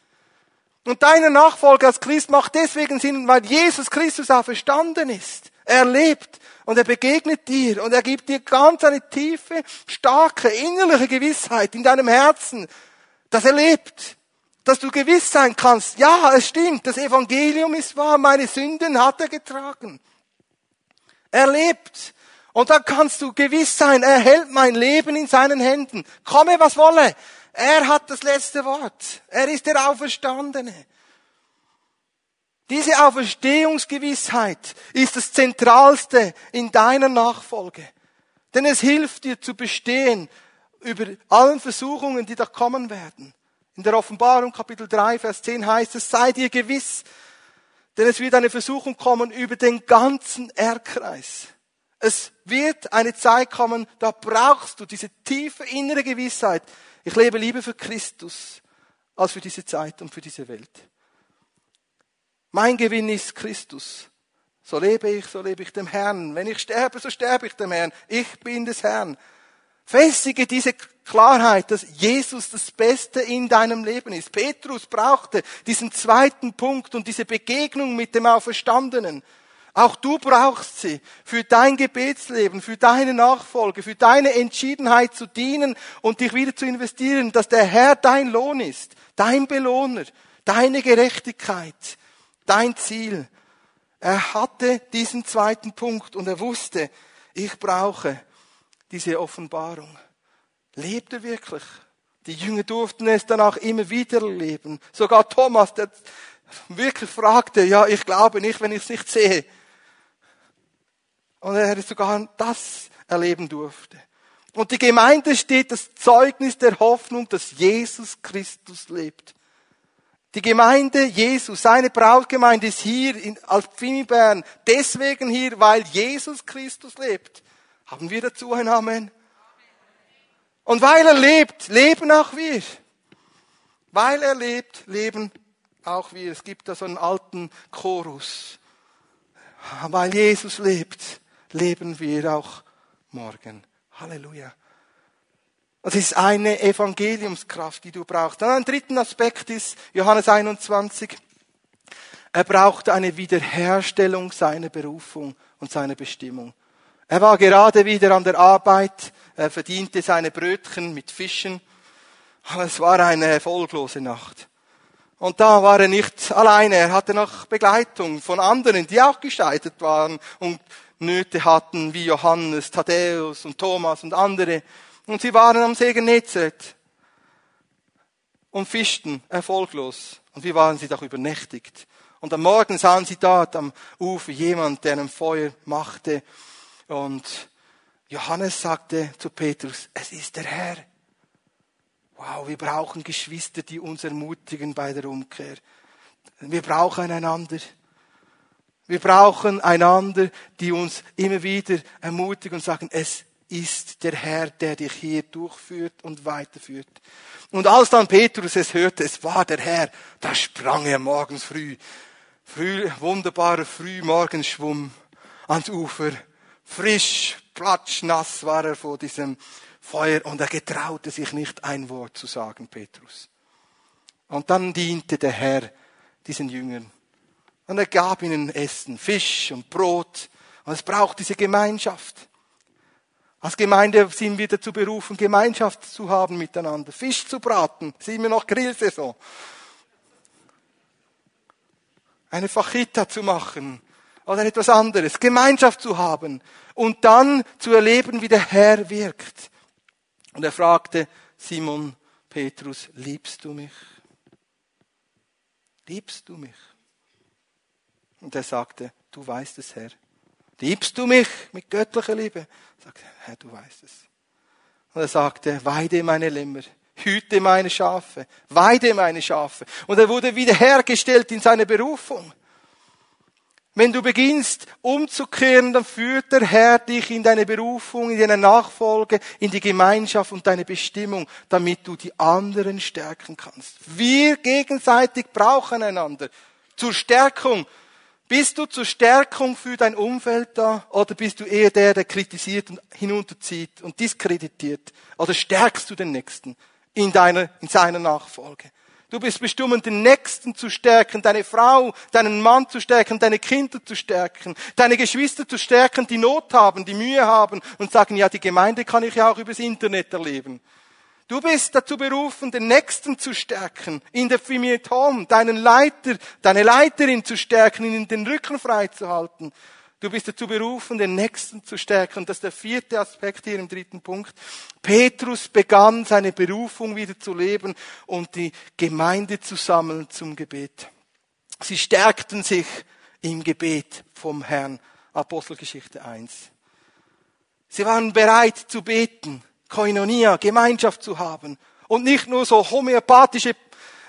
Und deine Nachfolge als Christ macht deswegen Sinn, weil Jesus Christus auch verstanden ist. Er lebt und er begegnet dir und er gibt dir ganz eine tiefe, starke, innerliche Gewissheit in deinem Herzen, dass er lebt. Dass du gewiss sein kannst, ja, es stimmt, das Evangelium ist wahr, meine Sünden hat er getragen. Er lebt. Und dann kannst du gewiss sein, er hält mein Leben in seinen Händen. Komme, was wolle. Er hat das letzte Wort. Er ist der Auferstandene. Diese Auferstehungsgewissheit ist das Zentralste in deiner Nachfolge. Denn es hilft dir zu bestehen über allen Versuchungen, die da kommen werden. In der Offenbarung Kapitel 3, Vers 10 heißt es, sei dir gewiss, denn es wird eine Versuchung kommen über den ganzen Erdkreis. Es wird eine Zeit kommen, da brauchst du diese tiefe innere Gewissheit, ich lebe lieber für Christus als für diese Zeit und für diese Welt. Mein Gewinn ist Christus. So lebe ich, so lebe ich dem Herrn. Wenn ich sterbe, so sterbe ich dem Herrn. Ich bin des Herrn. Festige diese Klarheit, dass Jesus das Beste in deinem Leben ist. Petrus brauchte diesen zweiten Punkt und diese Begegnung mit dem Auferstandenen. Auch du brauchst sie für dein Gebetsleben, für deine Nachfolge, für deine Entschiedenheit zu dienen und dich wieder zu investieren, dass der Herr dein Lohn ist, dein Belohner, deine Gerechtigkeit, dein Ziel. Er hatte diesen zweiten Punkt und er wusste, ich brauche diese Offenbarung. Lebt er wirklich? Die Jünger durften es dann auch immer wieder erleben. Sogar Thomas, der wirklich fragte, ja, ich glaube nicht, wenn ich es nicht sehe. Und er sogar das erleben durfte. Und die Gemeinde steht das Zeugnis der Hoffnung, dass Jesus Christus lebt. Die Gemeinde Jesus, seine Brautgemeinde ist hier in, als Pfimibern deswegen hier, weil Jesus Christus lebt. Haben wir dazu ein Amen? Und weil er lebt, leben auch wir. Weil er lebt, leben auch wir. Es gibt da so einen alten Chorus. Weil Jesus lebt, leben wir auch morgen. Halleluja. Das ist eine Evangeliumskraft, die du brauchst. Dann ein dritten Aspekt ist Johannes 21. Er brauchte eine Wiederherstellung seiner Berufung und seiner Bestimmung. Er war gerade wieder an der Arbeit, er verdiente seine Brötchen mit Fischen, aber es war eine erfolglose Nacht. Und da war er nicht alleine, er hatte noch Begleitung von anderen, die auch gescheitert waren und Nöte hatten, wie Johannes, Thaddäus und Thomas und andere. Und sie waren am See Genezareth und fischten erfolglos. Und wie waren sie doch übernächtigt? Und am Morgen sahen sie dort am Ufer jemand, der ein Feuer machte. Und Johannes sagte zu Petrus, es ist der Herr. Wow, wir brauchen Geschwister, die uns ermutigen bei der Umkehr. Wir brauchen einander. Wir brauchen einander, die uns immer wieder ermutigen und sagen, es ist der Herr, der dich hier durchführt und weiterführt. Und als dann Petrus es hörte, es war der Herr, da sprang er morgens früh, früh wunderbarer Frühmorgenschwumm ans Ufer. Frisch, platschnass war er vor diesem Feuer und er getraute sich nicht ein Wort zu sagen, Petrus. Und dann diente der Herr diesen Jüngern. Und er gab ihnen Essen, Fisch und Brot. Und es braucht diese Gemeinschaft. Als Gemeinde sind wir dazu berufen, Gemeinschaft zu haben miteinander. Fisch zu braten. Sind wir noch Grillsaison. Eine Fachita zu machen. Oder etwas anderes. Gemeinschaft zu haben. Und dann zu erleben, wie der Herr wirkt. Und er fragte Simon Petrus, liebst du mich? Liebst du mich? Und er sagte, du weißt es, Herr. Liebst du mich mit göttlicher Liebe? Sagte, Herr, du weißt es. Und er sagte, weide meine Lämmer, hüte meine Schafe, weide meine Schafe. Und er wurde wiederhergestellt in seine Berufung. Wenn du beginnst umzukehren, dann führt der Herr dich in deine Berufung, in deine Nachfolge, in die Gemeinschaft und deine Bestimmung, damit du die anderen stärken kannst. Wir gegenseitig brauchen einander zur Stärkung bist du zur Stärkung für dein Umfeld da oder bist du eher der, der kritisiert und hinunterzieht und diskreditiert? Oder stärkst du den Nächsten in deiner, in seiner Nachfolge? Du bist bestimmt, den Nächsten zu stärken, deine Frau, deinen Mann zu stärken, deine Kinder zu stärken, deine Geschwister zu stärken, die Not haben, die Mühe haben und sagen, ja, die Gemeinde kann ich ja auch übers Internet erleben. Du bist dazu berufen, den Nächsten zu stärken, in der Familie Tom, deinen Leiter, deine Leiterin zu stärken, ihnen den Rücken frei zu halten. Du bist dazu berufen, den Nächsten zu stärken. Das ist der vierte Aspekt hier im dritten Punkt. Petrus begann seine Berufung wieder zu leben und die Gemeinde zu sammeln zum Gebet. Sie stärkten sich im Gebet vom Herrn. Apostelgeschichte 1. Sie waren bereit zu beten. Koinonia, Gemeinschaft zu haben. Und nicht nur so homöopathische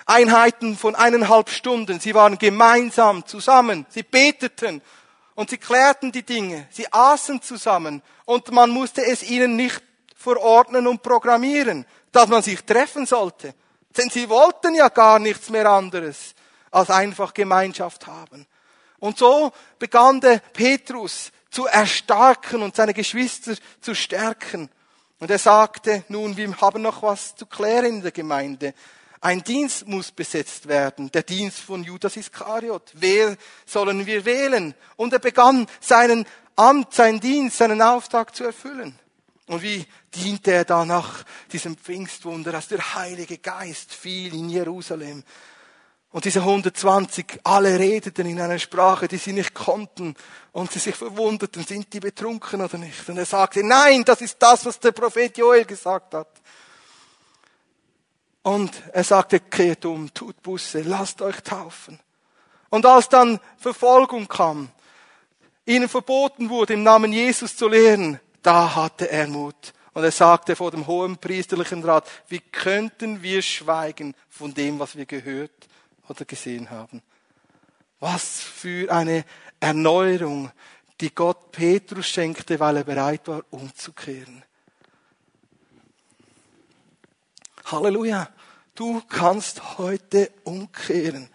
Einheiten von eineinhalb Stunden. Sie waren gemeinsam zusammen. Sie beteten und sie klärten die Dinge. Sie aßen zusammen und man musste es ihnen nicht verordnen und programmieren, dass man sich treffen sollte. Denn sie wollten ja gar nichts mehr anderes als einfach Gemeinschaft haben. Und so begann der Petrus zu erstarken und seine Geschwister zu stärken. Und er sagte, nun, wir haben noch was zu klären in der Gemeinde. Ein Dienst muss besetzt werden, der Dienst von Judas Iskariot. Wer sollen wir wählen? Und er begann seinen Amt, seinen Dienst, seinen Auftrag zu erfüllen. Und wie diente er da nach diesem Pfingstwunder, dass der Heilige Geist fiel in Jerusalem und diese 120, alle redeten in einer Sprache, die sie nicht konnten. Und sie sich verwunderten, sind die betrunken oder nicht? Und er sagte, nein, das ist das, was der Prophet Joel gesagt hat. Und er sagte, kehrt um, tut Busse, lasst euch taufen. Und als dann Verfolgung kam, ihnen verboten wurde, im Namen Jesus zu lehren, da hatte er Mut. Und er sagte vor dem hohen priesterlichen Rat, wie könnten wir schweigen von dem, was wir gehört oder gesehen haben. Was für eine Erneuerung, die Gott Petrus schenkte, weil er bereit war, umzukehren. Halleluja. Du kannst heute umkehren.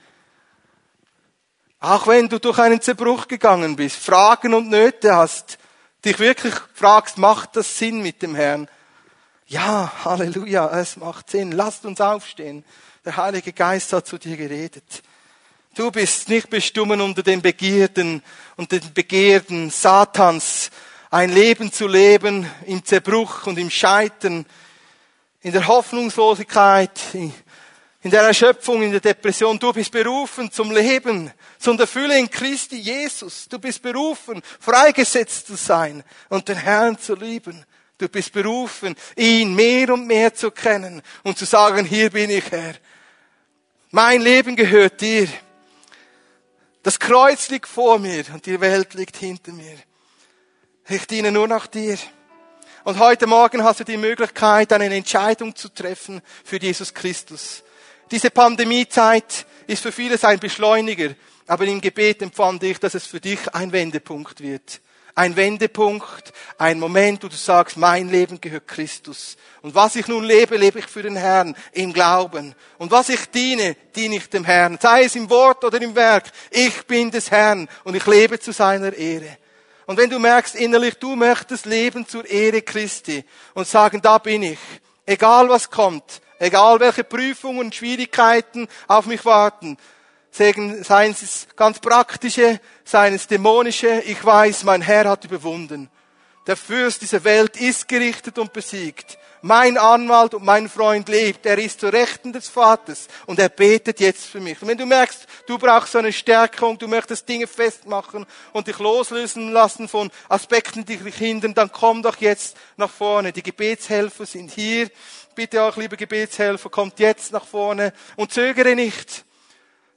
Auch wenn du durch einen Zerbruch gegangen bist, Fragen und Nöte hast, dich wirklich fragst, macht das Sinn mit dem Herrn? Ja, Halleluja, es macht Sinn. Lasst uns aufstehen. Der Heilige Geist hat zu dir geredet. Du bist nicht bestimmt unter den Begierden und den Begierden Satans, ein Leben zu leben im Zerbruch und im Scheitern, in der Hoffnungslosigkeit, in der Erschöpfung, in der Depression. Du bist berufen zum Leben, zum Erfüllen in Christi Jesus. Du bist berufen, freigesetzt zu sein und den Herrn zu lieben. Du bist berufen, ihn mehr und mehr zu kennen und zu sagen, hier bin ich Herr. Mein Leben gehört dir. Das Kreuz liegt vor mir und die Welt liegt hinter mir. Ich diene nur nach dir. Und heute Morgen hast du die Möglichkeit, eine Entscheidung zu treffen für Jesus Christus. Diese Pandemiezeit ist für vieles ein Beschleuniger, aber im Gebet empfand ich, dass es für dich ein Wendepunkt wird. Ein Wendepunkt, ein Moment, wo du sagst, mein Leben gehört Christus. Und was ich nun lebe, lebe ich für den Herrn im Glauben. Und was ich diene, diene ich dem Herrn. Sei es im Wort oder im Werk. Ich bin des Herrn und ich lebe zu seiner Ehre. Und wenn du merkst innerlich, du möchtest leben zur Ehre Christi und sagen, da bin ich. Egal was kommt, Egal welche Prüfungen und Schwierigkeiten auf mich warten. Seien es ganz praktische, seien es dämonische. Ich weiß, mein Herr hat überwunden. Der Fürst dieser Welt ist gerichtet und besiegt. Mein Anwalt und mein Freund lebt. Er ist zur Rechten des Vaters und er betet jetzt für mich. Und wenn du merkst, du brauchst so eine Stärkung, du möchtest Dinge festmachen und dich loslösen lassen von Aspekten, die dich hindern, dann komm doch jetzt nach vorne. Die Gebetshelfer sind hier bitte auch, liebe Gebetshelfer, kommt jetzt nach vorne und zögere nicht.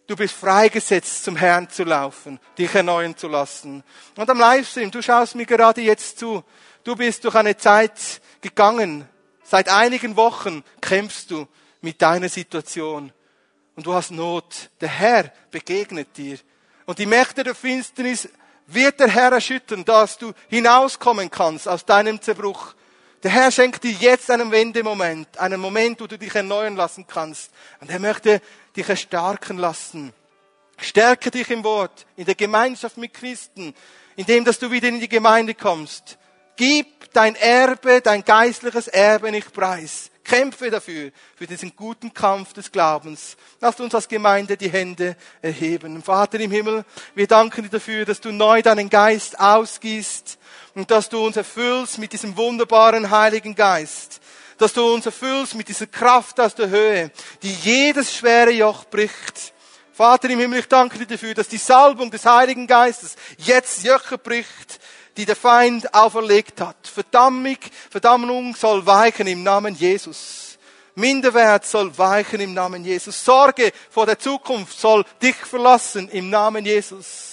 Du bist freigesetzt, zum Herrn zu laufen, dich erneuern zu lassen. Und am Livestream, du schaust mir gerade jetzt zu. Du bist durch eine Zeit gegangen. Seit einigen Wochen kämpfst du mit deiner Situation. Und du hast Not. Der Herr begegnet dir. Und die Mächte der Finsternis wird der Herr erschüttern, dass du hinauskommen kannst aus deinem Zerbruch der Herr schenkt dir jetzt einen Wendemoment, einen Moment, wo du dich erneuern lassen kannst. Und er möchte dich erstarken lassen. Stärke dich im Wort, in der Gemeinschaft mit Christen, indem dass du wieder in die Gemeinde kommst. Gib dein Erbe, dein geistliches Erbe nicht preis. Kämpfe dafür, für diesen guten Kampf des Glaubens. Lasst uns als Gemeinde die Hände erheben. Vater im Himmel, wir danken dir dafür, dass du neu deinen Geist ausgießt und dass du uns erfüllst mit diesem wunderbaren Heiligen Geist. Dass du uns erfüllst mit dieser Kraft aus der Höhe, die jedes schwere Joch bricht. Vater im Himmel, ich danke dir dafür, dass die Salbung des Heiligen Geistes jetzt Joche bricht, die der Feind auferlegt hat. Verdammung, Verdammung soll weichen im Namen Jesus. Minderwert soll weichen im Namen Jesus. Sorge vor der Zukunft soll dich verlassen im Namen Jesus.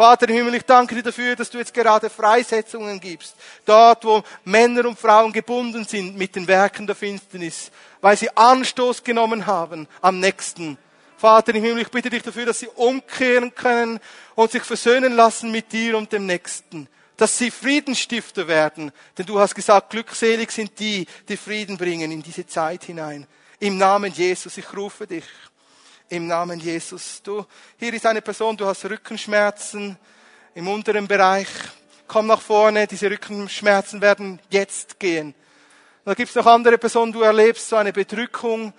Vater im Himmel, ich danke dir dafür, dass du jetzt gerade Freisetzungen gibst. Dort, wo Männer und Frauen gebunden sind mit den Werken der Finsternis, weil sie Anstoß genommen haben am nächsten. Vater im Himmel, ich bitte dich dafür, dass sie umkehren können und sich versöhnen lassen mit dir und dem Nächsten dass sie Friedensstifter werden. Denn du hast gesagt, glückselig sind die, die Frieden bringen in diese Zeit hinein. Im Namen Jesus, ich rufe dich. Im Namen Jesus. Du, hier ist eine Person, du hast Rückenschmerzen im unteren Bereich. Komm nach vorne, diese Rückenschmerzen werden jetzt gehen. Da gibt es noch andere Personen, du erlebst so eine Bedrückung,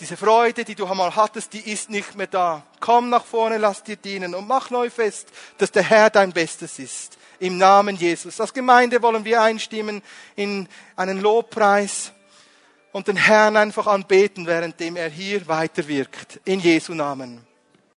diese Freude, die du einmal hattest, die ist nicht mehr da. Komm nach vorne, lass dir dienen und mach neu fest, dass der Herr dein Bestes ist im Namen Jesus. Als Gemeinde wollen wir einstimmen in einen Lobpreis und den Herrn einfach anbeten, währenddem er hier weiterwirkt. In Jesu Namen.